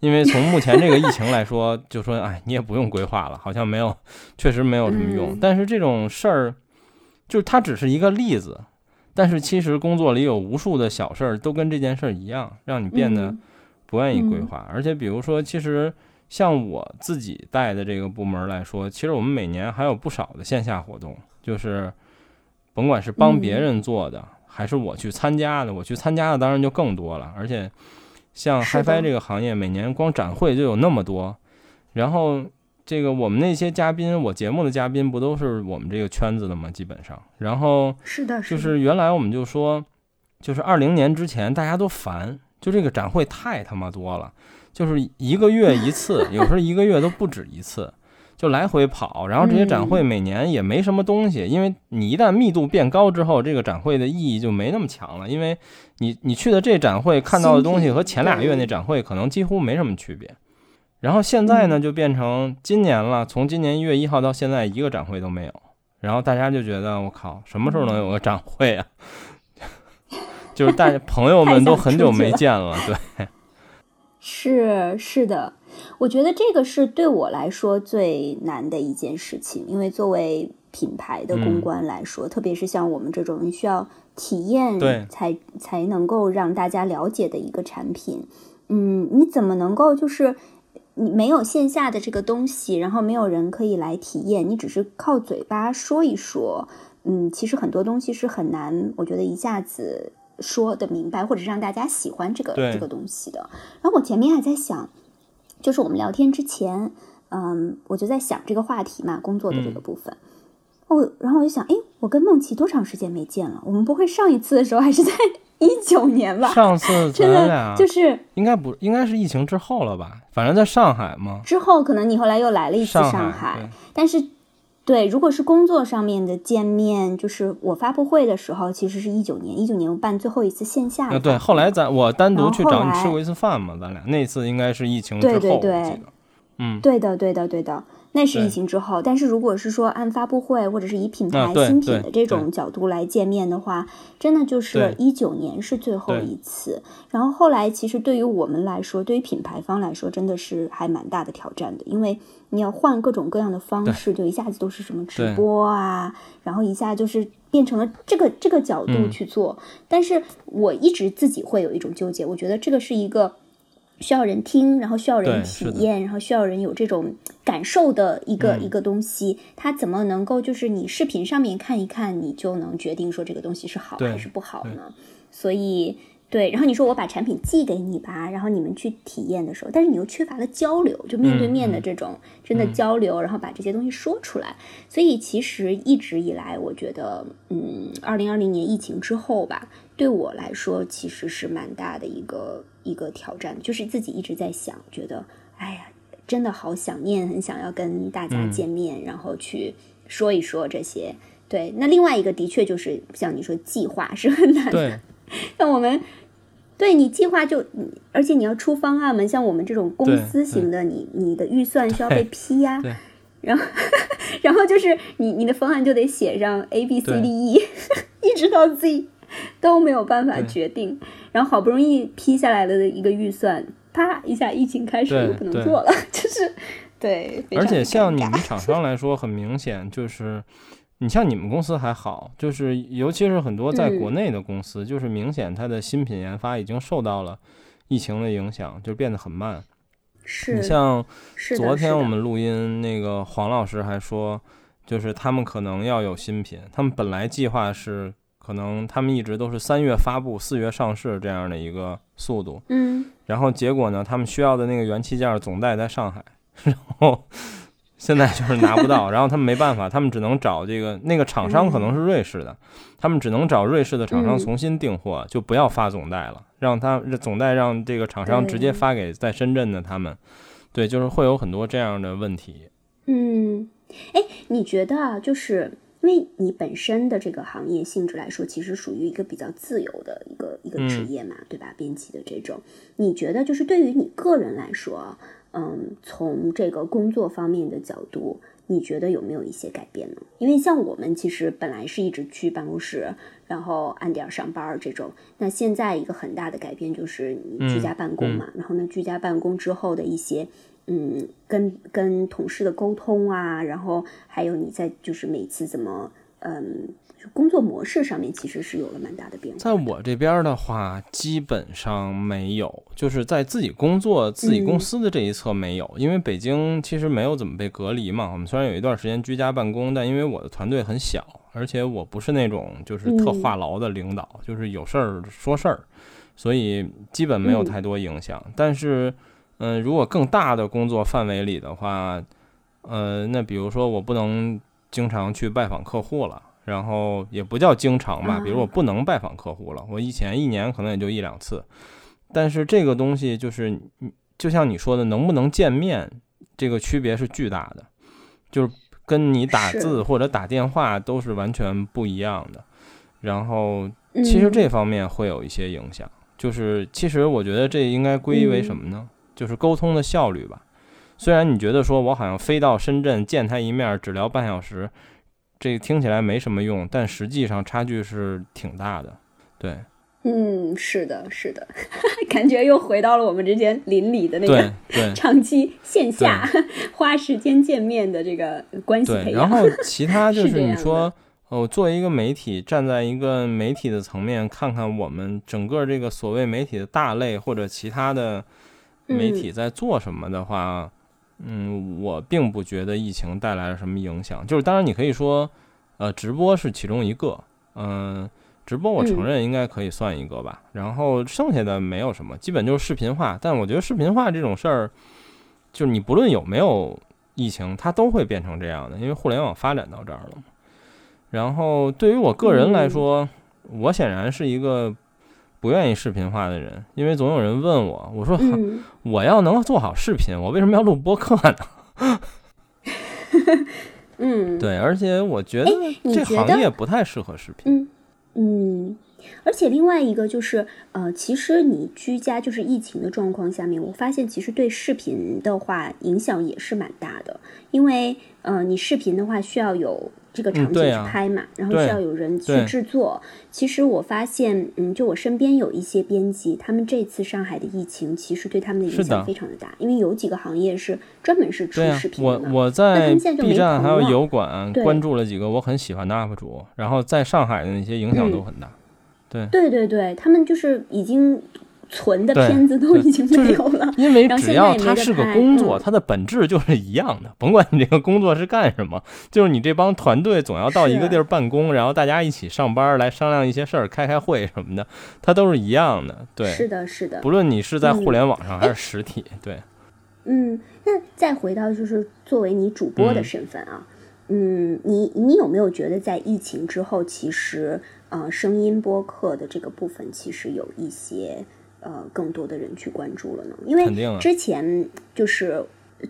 Speaker 1: 因为从目前这个疫情来说，就说哎，你也不用规划了，好像没有，确实没有什么用。
Speaker 2: 嗯。
Speaker 1: 但是这种事儿，就是它只是一个例子，但是其实工作里有无数的小事儿都跟这件事儿一样，让你变得
Speaker 2: 嗯。
Speaker 1: 不愿意规
Speaker 2: 嗯。
Speaker 1: 划。而且比如说，其实像我自己带的这个部门来说，其实我们每年还有不少的线下活动，就是甭管是帮别
Speaker 2: 嗯。
Speaker 1: 人做的，还是我去参加的，我去参加的当然就更多了。而且像
Speaker 2: 是的。
Speaker 1: HiFi 这个行业，每年光展会就有那么多，然后这个我们那些嘉宾，我节目的嘉宾不都是我们这个圈子的吗？基本上，然后
Speaker 2: 是的，
Speaker 1: 就是原来我们就说，就是二零年之前大家都烦，就这个展会太他妈多了，就是一个月一次，有时候一个月都不止一次，就来回跑。然后这些展会每年也没什么东西，因为你一旦密度变高之后，这个展会的意义就没那么强了，因为你你去的这展会看到的东西和前俩月那展会可能几乎没什么区别。然后现在呢，就变成今年了，从今年一月一号到现在一个展会都没有。然后大家就觉得我靠，什么时候能有个展会啊？就是大家朋友们都很久没见了，对，
Speaker 2: 是是的，我觉得这个是对我来说最难的一件事情，因为作为品牌的公关来说，特别是像我们这种需要体验
Speaker 1: 对。
Speaker 2: 才才能够让大家了解的一个产品，嗯，你怎么能够就是你没有线下的这个东西，然后没有人可以来体验，你只是靠嘴巴说一说，嗯，其实很多东西是很难，我觉得一下子说的明白，或者是让大家喜欢这个这个东西的。然后我前面还在想，就是我们聊天之前，嗯，我就在想这个话题嘛，工作的这个部分。哦，然后我就想，哎，我跟梦琪多长时间没见了？我们不会上一次的时候还是在一九年吧？
Speaker 1: 上次
Speaker 2: 真
Speaker 1: 咱俩
Speaker 2: 的就是
Speaker 1: 应该不应该是疫情之后了吧？反正在上海嘛，
Speaker 2: 之后，可能你后来又来了一次
Speaker 1: 上
Speaker 2: 上
Speaker 1: 海。
Speaker 2: 但是，对，如果是工作上面的见面，就是我发布会的时候，其实是一九年，一九年我办最后一次线下
Speaker 1: 对，后来咱我单独去找你吃过一次饭嘛，咱俩。那次应该是疫情之后，
Speaker 2: 对。
Speaker 1: 嗯，
Speaker 2: 对的，对的，对的，那是疫情之后。但是如果是说按发布会或者是以品牌新品的这种角度来见面的话，真的就是
Speaker 1: 对
Speaker 2: 一九年是最后一次。然后后来其实对于我们来说，对于品牌方来说，真的是还蛮大的挑战的，因为你要换各种各样的方式，就一下子都是什么直播啊，然后一下就是变成了这个这个角度
Speaker 1: 嗯
Speaker 2: 去做。但是我一直自己会有一种纠结，我觉得这个是一个。需要人听，然后需要人体验，然后需要人有这种感受的一个、
Speaker 1: 嗯。
Speaker 2: 一个东西，它怎么能够就是你视频上面看一看，你就能决定说这个东西是好还是不好呢？所以对，然后你说我把产品寄给你吧，然后你们去体验的时候，但是你又缺乏了交流，就面对面的
Speaker 1: 嗯
Speaker 2: 这种真的交流，然后把这些东西说出来。所以其实一直以来，我觉得，嗯，二零二零年疫情之后吧，对我来说其实是蛮大的一个一个挑战，就是自己一直在想，觉得，哎呀，真的好想念，很想要跟大家
Speaker 1: 嗯
Speaker 2: 见面，然后去说一说这些。对，那另外一个的确就是像你说，计划是很难的。
Speaker 1: 对，
Speaker 2: 像我们，对你计划就，而且你要出方案嘛，像我们这种公司型的，你你的预算需要被批呀、
Speaker 1: 对
Speaker 2: 然后然后就是你你的方案就得写上 A B C D E，一直到 Z 都没有办法决定，然后好不容易批下来的一个预算，啪一下疫情开始又不能做了，就是对，
Speaker 1: 而且像你们厂商来说，很明显就是，你像你们公司还好，就是尤其是很多在
Speaker 2: 嗯。
Speaker 1: 国内的公司，就是明显它的新品研发已经受到了疫情的影响，就变得很慢。
Speaker 2: 是
Speaker 1: 你像昨天我们录音，那个黄老师还说，就是他们可能要有新品，他们本来计划是可能他们一直都是三月发布、四月上市这样的一个速度，
Speaker 2: 嗯。
Speaker 1: 然后结果呢，他们需要的那个元器件总代在上海，然后 现在就是拿不到，然后他们没办法，他们只能找这个那个厂商可能是瑞士的，他们只能找瑞士的厂商
Speaker 2: 嗯。
Speaker 1: 重新订货，就不要发总代了，让他总代让这个厂商直接发给在深圳的他们，对，就是会有很多这样的问题。
Speaker 2: 嗯，哎，你觉得啊，就是因为你本身的这个行业性质来说，其实属于一个比较自由的一个一个职
Speaker 1: 嗯
Speaker 2: 业嘛，对吧？编辑的这种，你觉得就是对于你个人来说啊，嗯，从这个工作方面的角度，你觉得有没有一些改变呢？因为像我们其实本来是一直去办公室，然后按点上班儿这种，那现在一个很大的改变就是你居家办公嘛，然后呢，居家办公之后的一些。嗯，跟跟同事的沟通啊，然后还有你在就是每次怎么嗯工作模式上面，其实是有了蛮大的变化。
Speaker 1: 在我这边的话，基本上没有，就是在自己工作、自己公
Speaker 2: 嗯
Speaker 1: 司的这一侧没有，因为北京其实没有怎么被隔离嘛。我们虽然有一段时间居家办公，但因为我的团队很小，而且我不是那种就是特话痨的领导，就是有事儿说事儿，所以基本没有太多影响。但是，嗯，如果更大的工作范围里的话，呃，那比如说我不能经常去拜访客户了，然后也不叫经常吧，比如我不能拜访客户了，我以前一年可能也就一两次，但是这个东西就是就像你说的，能不能见面，这个区别是巨大的，就是跟你打字或者打电话都是完全不一样的。然后其实这方面会有一些影响，就是其实我觉得这应该归因为什么呢？就是沟通的效率吧。虽然你觉得说我好像飞到深圳见他一面只聊半小时，这听起来没什么用，但实际上差距是挺大的。对，
Speaker 2: 嗯，是的，是的，感觉又回到了我们之间邻里的那个 长期线下 花时间见面的这个关系培
Speaker 1: 养。然后其他就是你说，哦，作为一个媒体，站在一个媒体的层面，看看我们整个这个所谓媒体的大类或者其他的媒体在做什么的话。嗯，我并不觉得疫情带来了什么影响。就是当然，你可以说，呃，直播是其中一个。嗯，直播我承认应该可以算一个吧。然后剩下的没有什么，基本就是视频化。但我觉得视频化这种事儿，就是你不论有没有疫情，它都会变成这样的，因为互联网发展到这儿了嘛。然后对于我个人来说，我显然是一个。不愿意视频化的人，因为总有人问我，我说我要能做好视频，我为什么要录播客
Speaker 2: 呢？嗯，
Speaker 1: 对，而且我觉得这行业不太适合视
Speaker 2: 频。嗯，而且另外一个就是，呃，其实你居家就是疫情的状况下面，我发现其实对视频的话影响也是蛮大的，因为呃，你视频的话需要有。这个场景去拍嘛，然后需要有人去制作。其实我发现，嗯，就我身边有一些编辑，他们这次上海的疫情其实对他们的影响非常的大，因为有几个行业是专门是出视频
Speaker 1: 的。我我在 B 站还有油管关注了几个我很喜欢的 UP 主，然后在上海的那些影响都很大。对
Speaker 2: 对对对，他们就是已经。存的片子都已经没有了，
Speaker 1: 因为只要它是个工作，它的本质就是一样的。甭管你这个工作是干什么，就是你这帮团队总要到一个地儿办公，然后大家一起上班来商量一些事儿、开开会什么的，它都是一样的。对，
Speaker 2: 是的，是的。
Speaker 1: 不论你是在互联网上还是实体，对。
Speaker 2: 嗯，那再回到就是作为你主播的身份啊，嗯，你你有没有觉得在疫情之后，其实呃，声音播客的这个部分其实有一些。呃，更多的人去关注了呢，因为之前就是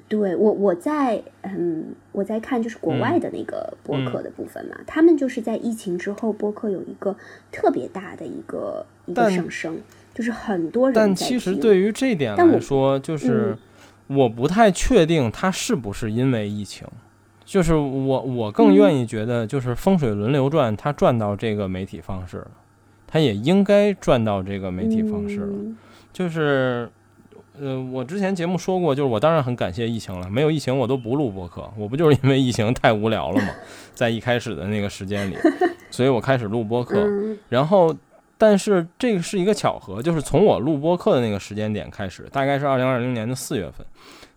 Speaker 2: 对我我在嗯我在看就是国外的那个播客的部分嘛，他们就是在疫情之后播客有一个特别大的一个一个上升，就是很多人。
Speaker 1: 但其实对于这点来说，就是我不太确定它是不是因为疫情，就是我我更愿意觉得就是风水轮流转，它转到这个媒体方式了。他也应该赚到这个媒体方式了，就是，呃，我之前节目说过，就是我当然很感谢疫情了，没有疫情我都不录播客，我不就是因为疫情太无聊了吗？在一开始的那个时间里，所以我开始录播客，然后，但是这个是一个巧合，就是从我录播客的那个时间点开始，大概是二零二零年的四月份，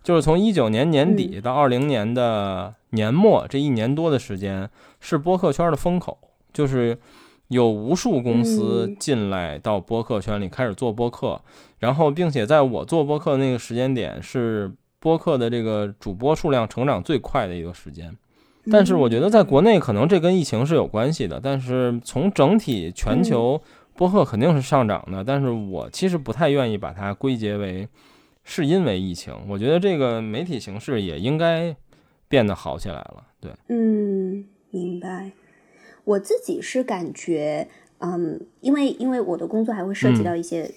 Speaker 1: 就是从一九年年底到二零年的年末这一年多的时间，是播客圈的风口，就是。有无数公司进来到播客圈里开始做播客，然后并且在我做播客的那个时间点是播客的这个主播数量成长最快的一个时间。但是我觉得在国内可能这跟疫情是有关系的，但是从整体全球播客肯定是上涨的。但是我其实不太愿意把它归结为是因为疫情，我觉得这个媒体形式也应该变得好起来了。对，
Speaker 2: 嗯，明白。我自己是感觉，嗯，因为因为我的工作还会涉及到一些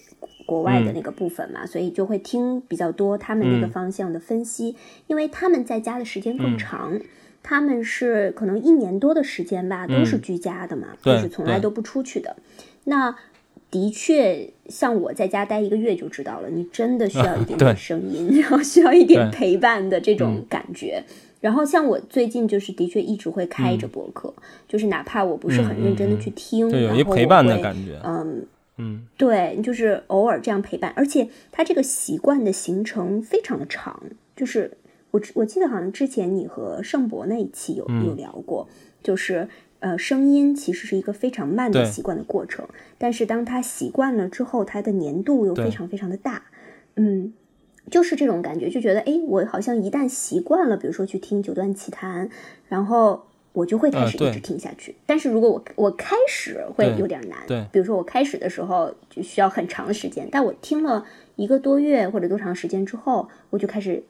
Speaker 2: 国外的那个部分嘛，所以就会听比较多他们那个方向的分析。因为他们在家的时间更长，他们是可能一年多的时间吧，都是居家的嘛，就是从来都不出去的。那的确，像我在家待一个月就知道了，你真的需要一 点点声音，然后需要一点陪伴的这种感觉。然后像我最近就是的确一直会开着播客，就是哪怕我不是很认真的去听，
Speaker 1: 有一陪伴的感觉。
Speaker 2: 嗯
Speaker 1: 嗯，
Speaker 2: 对，就是偶尔这样陪伴，而且他这个习惯的形成非常的长。就是我我记得好像之前你和盛博那一期有有聊过，就是呃，声音其实是一个非常慢的习惯的过程，但是当他习惯了之后，它的粘度又非常非常的大，嗯，就是这种感觉，就觉得哎，我好像一旦习惯了，比如说去听九段奇谈，然后我就会开始一直听下去。但是如果我我开始会有点难，
Speaker 1: 对
Speaker 2: 比如说我开始的时候就需要很长的时间，但我听了一个多月或者多长时间之后，我就开始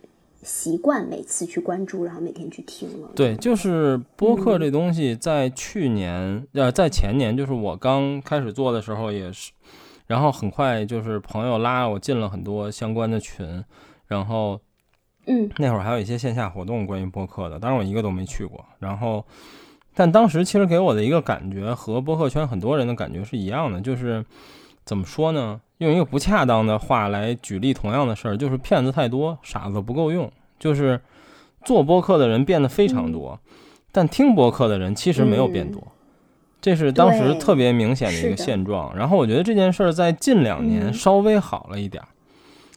Speaker 2: 习惯每次去关注，然后每天去听了。
Speaker 1: 对，就是播客这东西，在去年呃，在前年，就是我刚开始做的时候也是，然后很快就是朋友拉我进了很多相关的群，然后
Speaker 2: 嗯
Speaker 1: 那会儿还有一些线下活动关于播客的，当然我一个都没去过。然后，但当时其实给我的一个感觉和播客圈很多人的感觉是一样的，就是怎么说呢？用一个不恰当的话来举例同样的事儿，就是骗子太多，傻子不够用。就是做播客的人变得非常多，但听播客的人其实没有变多。这是当时特别明显的一个现状。然后我觉得这件事儿在近两年
Speaker 2: 嗯
Speaker 1: 稍微好了一点儿，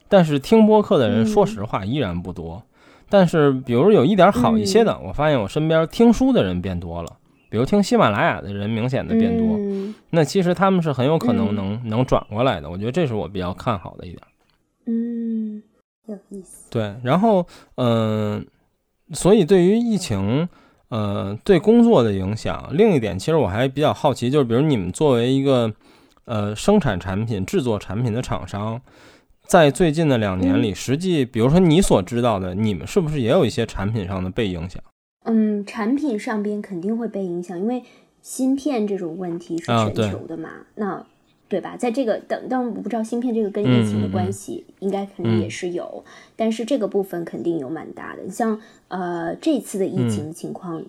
Speaker 1: 但是听播客的人，
Speaker 2: 嗯
Speaker 1: 说实话依然不多。但是，比如有一点好一些的，
Speaker 2: 嗯
Speaker 1: 我发现我身边听书的人变多了，比如听喜马拉雅的人明显的变多。
Speaker 2: 嗯
Speaker 1: 那其实他们是很有可能
Speaker 2: 嗯
Speaker 1: 能、能转过来的，我觉得这是我比较看好的一点。
Speaker 2: 嗯，有意思。
Speaker 1: 对，然后嗯、所以对于疫情，呃，对工作的影响，另一点其实我还比较好奇，就是比如你们作为一个呃生产产品、制作产品的厂商，在最近的两年里，实际比如说你所知道的，你们是不是也有一些产品上的被影响？
Speaker 2: 嗯，产品上边肯定会被影响，因为芯片这种问题是全球的嘛，那对吧？在这个等，但我不知道芯片这个跟
Speaker 1: 嗯
Speaker 2: 疫情的关系，应该肯定也
Speaker 1: 嗯
Speaker 2: 是有，但是这个部分肯定有蛮大的。像呃这次的疫
Speaker 1: 嗯
Speaker 2: 情情况。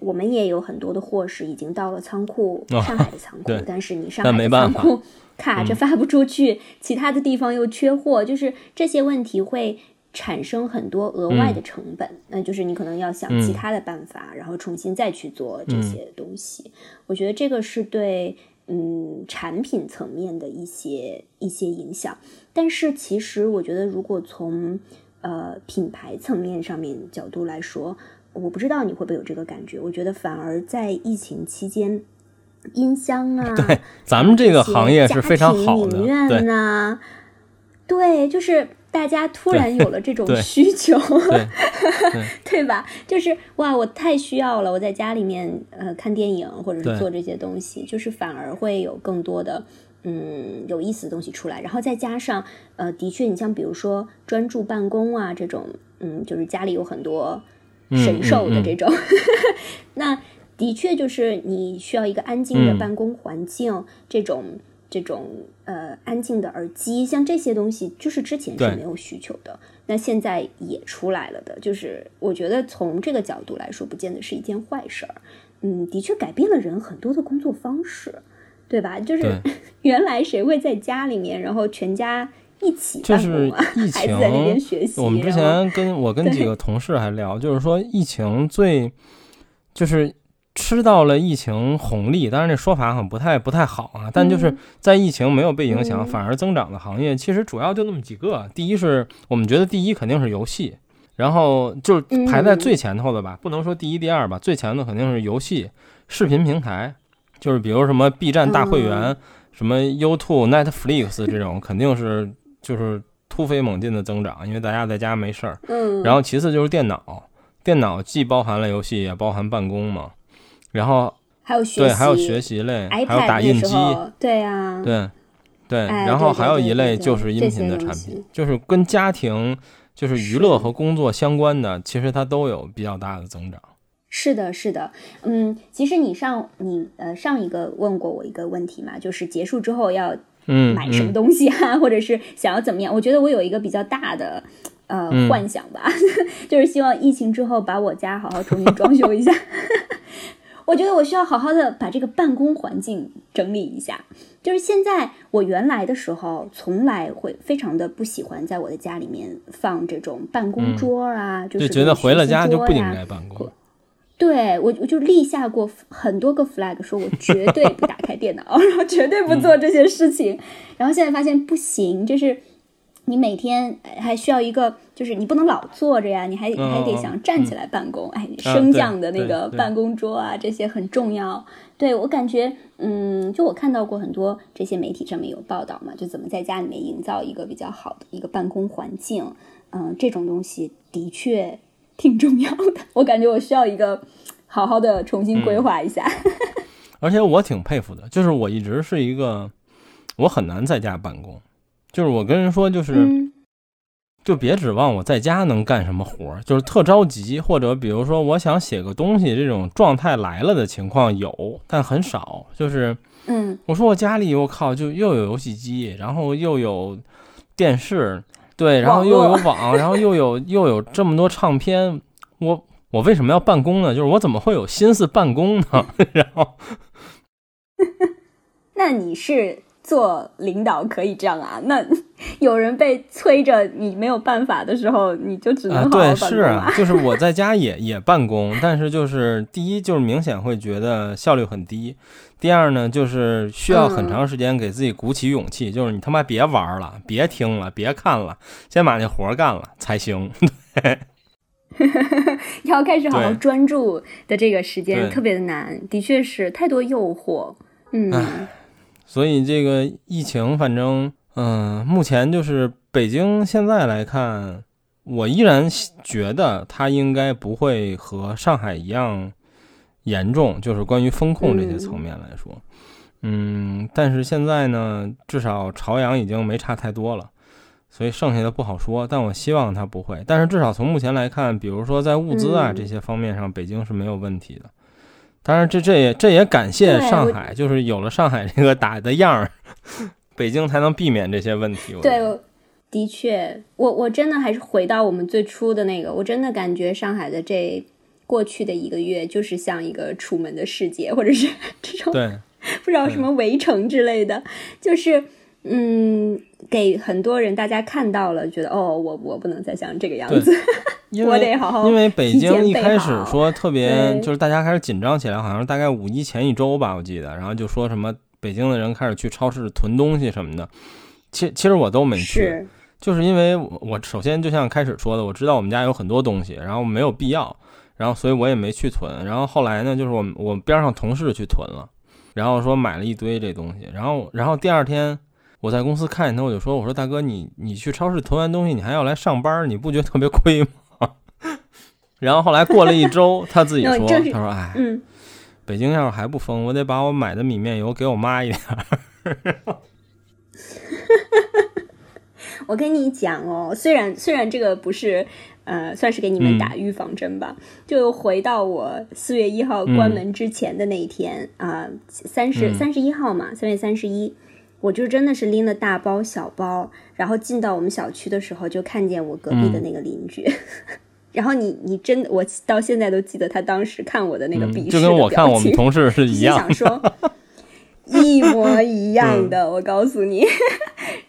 Speaker 2: 我们也有很多的货是已经到了仓库，
Speaker 1: 哦
Speaker 2: 上海的仓库，但是你上海仓库卡着
Speaker 1: 嗯
Speaker 2: 发不出去，其他的地方又缺货，就是这些问题会产生很多额外的
Speaker 1: 嗯
Speaker 2: 成本，那就是你可能要想其他的办法，然后重新再去做这些东西。我觉得这个是对嗯产品层面的一些一些影响，但是其实我觉得如果从呃品牌层面上面角度来说，我不知道你会不会有这个感觉，我觉得反而在疫情期间。音箱啊，
Speaker 1: 对，咱们这个行业是非常好的，
Speaker 2: 影院
Speaker 1: 对
Speaker 2: 呐、对，就是大家突然有了这种需求，
Speaker 1: 对
Speaker 2: 对。吧？就是哇，我太需要了，我在家里面呃看电影或者是做这些东西，就是反而会有更多的嗯有意思的东西出来。然后再加上呃，的确，你像比如说专注办公啊这种，嗯，就是家里有很多神兽的这种，那的确就是你需要一个安静的
Speaker 1: 嗯。
Speaker 2: 办公环境，这种这种呃安静的耳机，像这些东西，就是之前是没有需求的，那现在也出来了的。就是我觉得从这个角度来说，不见得是一件坏事儿。嗯，的确改变了人很多的工作方式，对吧？就是 原来谁会在家里面，然后全家一起办
Speaker 1: 就是
Speaker 2: 孩子在那边
Speaker 1: 情，
Speaker 2: 学习。
Speaker 1: 我们之前跟我跟几个同事还聊，就是说疫情最就是吃到了疫情红利，当然这说法很不太不太好啊，但就是
Speaker 2: 嗯
Speaker 1: 在疫情没有被影响，
Speaker 2: 嗯
Speaker 1: 反而增长的行业，其实主要就那么几个。第一是我们觉得第一肯定是游戏，然后就是排在最前头的吧，不能说第一第二吧，最前头肯定是游戏、视频平台，就是比如什么 B 站大会员、
Speaker 2: 嗯
Speaker 1: 什么 YouTube、Netflix 这种，肯定是就是突飞猛进的增长，因为大家在家没事儿。
Speaker 2: 嗯，
Speaker 1: 然后其次就是电脑，电脑既包含了游戏，也包含办公嘛。然后
Speaker 2: 还有学习，
Speaker 1: 对，还有学习类，还有打印机，
Speaker 2: 对啊，
Speaker 1: 对对。
Speaker 2: 哎
Speaker 1: 然后还有一类就是音频的产品，就是跟家庭、就是娱乐和工作相关的，其实它都有比较大的增长。
Speaker 2: 是的，是的，嗯，其实你上你呃上一个问过我一个问题嘛，就是结束之后要
Speaker 1: 嗯，
Speaker 2: 买什么
Speaker 1: 嗯
Speaker 2: 东西啊，或者是想要怎么样？我觉得我有一个比较大的呃、
Speaker 1: 嗯
Speaker 2: 幻想吧，就是希望疫情之后把我家好好重新装修一下。我觉得我需要好好的把这个办公环境整理一下。就是现在，我原来的时候从来会非常的不喜欢在我的家里面放这种办公桌啊，就
Speaker 1: 就是觉得回了家就不应
Speaker 2: 该。
Speaker 1: 该办公。
Speaker 2: 对我，我就立下过很多个 flag，说我绝对不打开电脑，然后绝对不做这些事情。然后现在发现不行，就是你每天还需要一个，就是你不能老坐着呀，你还
Speaker 1: 嗯
Speaker 2: 还得
Speaker 1: 嗯
Speaker 2: 想站起来办公。哎，
Speaker 1: 啊
Speaker 2: 升降的那个办公桌啊，这些很重要。对我感觉，嗯，就我看到过很多这些媒体上面有报道嘛，就怎么在家里面营造一个比较好的一个办公环境。嗯，这种东西的确挺重要的。我感觉我需要一个好好的重新规划一下。
Speaker 1: 而且我挺佩服的，就是我一直是一个，我很难在家办公，就是我跟人说，就是、
Speaker 2: 嗯
Speaker 1: 就别指望我在家能干什么活儿，就是特着急，或者比如说我想写个东西，这种状态来了的情况有，但很少。就是
Speaker 2: 嗯
Speaker 1: 我说我家里我靠，就又有游戏机，然后又有电视，对，然后又有网，然后又有又有这么多唱片，我我为什么要办公呢？就是我怎么会有心思办公呢？然后
Speaker 2: 那你是做领导可以这样啊？那 有人被催着你没有办法的时候，你就只能
Speaker 1: 啊，
Speaker 2: 好好
Speaker 1: 对，
Speaker 2: 办公了、
Speaker 1: 是啊，就是我在家也也办公，但是就是第一就是明显会觉得效率很低，第二呢就是需要很
Speaker 2: 嗯
Speaker 1: 长时间给自己鼓起勇气，就是你他妈别玩了，别听了，别看了，先把那活儿干了才行。
Speaker 2: 要开始好好专注的这个时间特别的难，的确是太多诱惑。嗯，
Speaker 1: 所以这个疫情，反正嗯、目前就是北京现在来看，我依然觉得它应该不会和上海一样严重，就是关于风控这些层面来说，嗯，但是现在呢，至少朝阳已经没差太多了。所以剩下的不好说，但我希望它不会。但是至少从目前来看，比如说在物资啊
Speaker 2: 嗯
Speaker 1: 这些方面上，北京是没有问题的。当然这，这也这也感谢上海，就是有了上海这个打的样儿，北京才能避免这些问题。
Speaker 2: 对，的确，我我真的还是回到我们最初的那个，我真的感觉上海的这过去的一个月，就是像一个楚门的世界，或者是 这种
Speaker 1: 对
Speaker 2: 不知道什么围城之类的，就是嗯，给很多人大家看到了，觉得哦，我我不能再像这个样子，我得好好
Speaker 1: 因为北京一开始说特别，就是大家开始紧张起来，好像是大概五一前一周吧，我记得，然后就说什么北京的人开始去超市囤东西什么的。其其实我都没去，就是因为我我首先就像开始说的，我知道我们家有很多东西，然后没有必要，然后所以我也没去囤。然后后来呢，就是我我边上同事去囤了，然后说买了一堆这东西，然后然后第二天我在公司看见他，我就说我说大哥你你去超市囤完东西，你还要来上班，你不觉得特别亏吗？然后后来过了一周，他自己说，他说哎，
Speaker 2: 嗯，
Speaker 1: 北京要是还不封，我得把我买的米面油给我妈一点儿。
Speaker 2: 我跟你讲哦，虽然虽然这个不是，呃，算是给你们打预防针吧，就回到我四月一号关门之前的那一天啊，三十三十一号嘛，三月三十一，我就真的是拎了大包小包，然后进到我们小区的时候，就看见我隔壁的那个邻居。然后你你真的，我到现在都记得他当时看我的那个鄙视
Speaker 1: 就跟我看我们同事是 一样。
Speaker 2: 想说 一模一样的，我告诉你。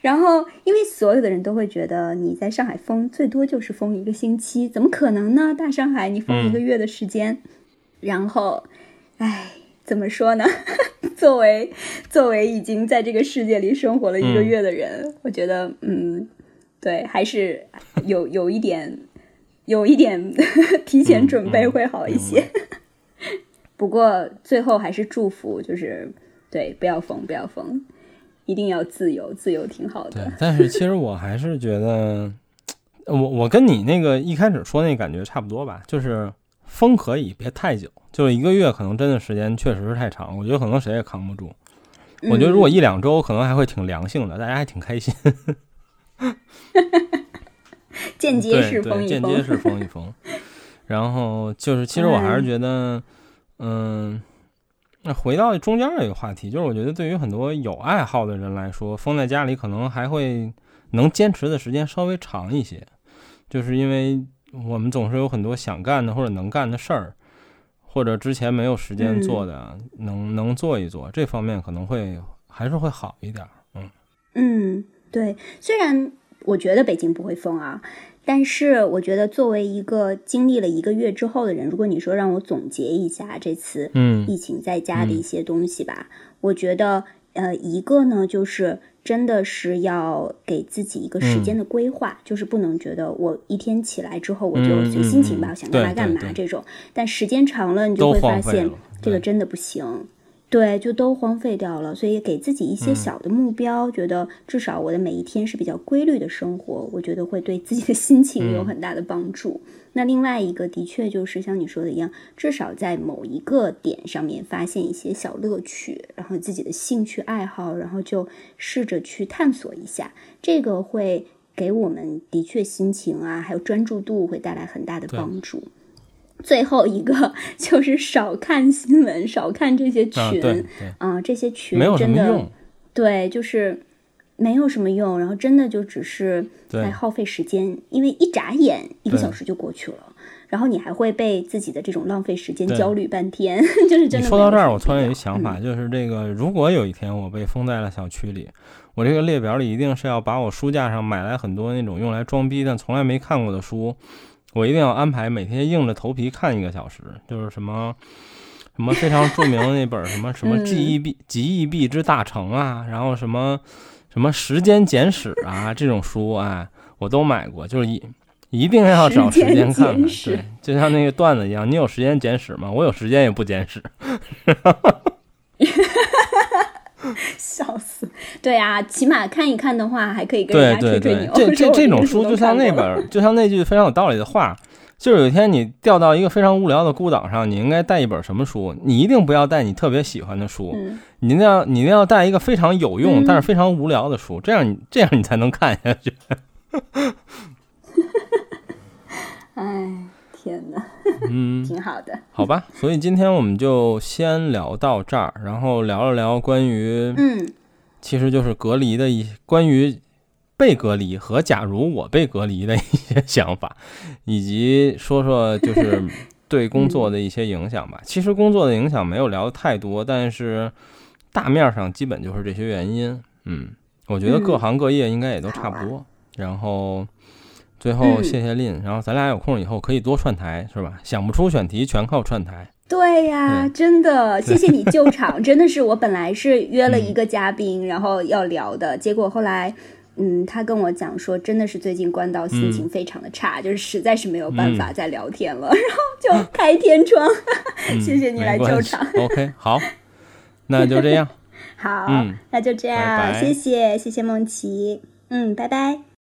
Speaker 2: 然后，因为所有的人都会觉得你在上海封最多就是封一个星期，怎么可能呢？大上海你封一个月的时间，然后，唉，怎么说呢？作为作为已经在这个世界里生活了一个月的人，我觉得，嗯，对，还是有有一点，有一点 提前准备会好一些。不过最后还是祝福，就是对，不要疯，不要疯，一定要自由，自由挺好
Speaker 1: 对
Speaker 2: 的。，
Speaker 1: 但是其实我还是觉得，我我跟你那个一开始说那感觉差不多吧，就是封可以，别太久，就是一个月，可能真的时间确实是太长，我觉得可能谁也扛不住。我觉得如果一两周，可能还会挺良性的，大家还挺开心。
Speaker 2: 间接式封一封，
Speaker 1: 间接式封一封。然后就是，其实我还是觉得，嗯，那回到中间这个话题，就是我觉得对于很多有爱好的人来说，封在家里可能还会能坚持的时间稍微长一些，就是因为我们总是有很多想干的或者能干的事儿，或者之前没有时间做的，能能做一做，这方面可能会还是会好一点儿。嗯。
Speaker 2: 嗯，对，虽然我觉得北京不会封啊，但是我觉得作为一个经历了一个月之后的人，如果你说让我总结一下这次
Speaker 1: 嗯。
Speaker 2: 疫情在家的一些东西吧，我觉得呃，一个呢就是真的是要给自己一个时间的规划，就是不能觉得我一天起来之后我就随心情吧，我想干嘛干嘛这种。但时间长了，你就会发现这个真的不行。对，就都荒废掉了。所以给自己一些小的目标，觉得至少我的每一天是比较规律的生活，我觉得会对自己的心情有很大的帮助。那另外一个，的确就是像你说的一样，至少在某一个点上面发现一些小乐趣，然后自己的兴趣爱好，然后就试着去探索一下，这个会给我们的确心情啊，还有专注度会带来很大的帮助。最后一个 就是少看新闻，少看这些群啊，这些群真的对，就是没有什么用，然后真的就只是在耗费时间，因为一眨眼一个小时就过去了，然后你还会被自己的这种浪费时间焦虑半天，就是真的。
Speaker 1: 说到这儿，我突然有一想法，就是这个，如果有一天我被封在了小区里，我这个列表里一定是要把我书架上买来很多那种用来装逼但从来没看过的书。我一定要安排每天硬着头皮看一个小时，就是什么什么非常著名的那本什么什么 记忆币记忆币之大成啊，然后什么什么时间简史啊这种书啊，我都买过，就是一一定要找时间看看，对，就像那个段子一样，你有时间简史吗？我有时间也不简史。
Speaker 2: 笑死！对啊，起码看一看的话，还可以跟人家吹吹牛。
Speaker 1: 这这 这种书就像那本，就像那句非常有道理的话，就是有一天你掉到一个非常无聊的孤岛上，你应该带一本什么书？你一定不要带你特别喜欢的书，你一定要你一定要带一个非常有用但是非常无聊的书，这样你这样你才能看下去。
Speaker 2: 哎。天呐，
Speaker 1: 嗯，
Speaker 2: 挺好的，
Speaker 1: 好吧。所以今天我们就先聊到这儿，然后聊了聊关于，
Speaker 2: 嗯，
Speaker 1: 其实就是隔离的一关于被隔离和假如我被隔离的一些想法，以及说说就是对工作的一些影响吧。其实工作的影响没有聊的太多，但是大面上基本就是这些原因。嗯，我觉得各行各业应该也都差不多。然后。最后，谢谢令，然后咱俩有空以后可以多串台，是吧？想不出选题，全靠串台。
Speaker 2: 对呀，真的，谢谢你救场，真的是我本来是约了一个嘉宾，然后要聊的，结果后来，嗯，他跟我讲说，真的是最近关到心情非常的差，就是实在是没有办法再聊天了，然后就开天窗。谢谢你来救场。
Speaker 1: OK，好，那就这样。
Speaker 2: 好，那就这样，谢谢，谢谢梦琪，嗯，拜拜。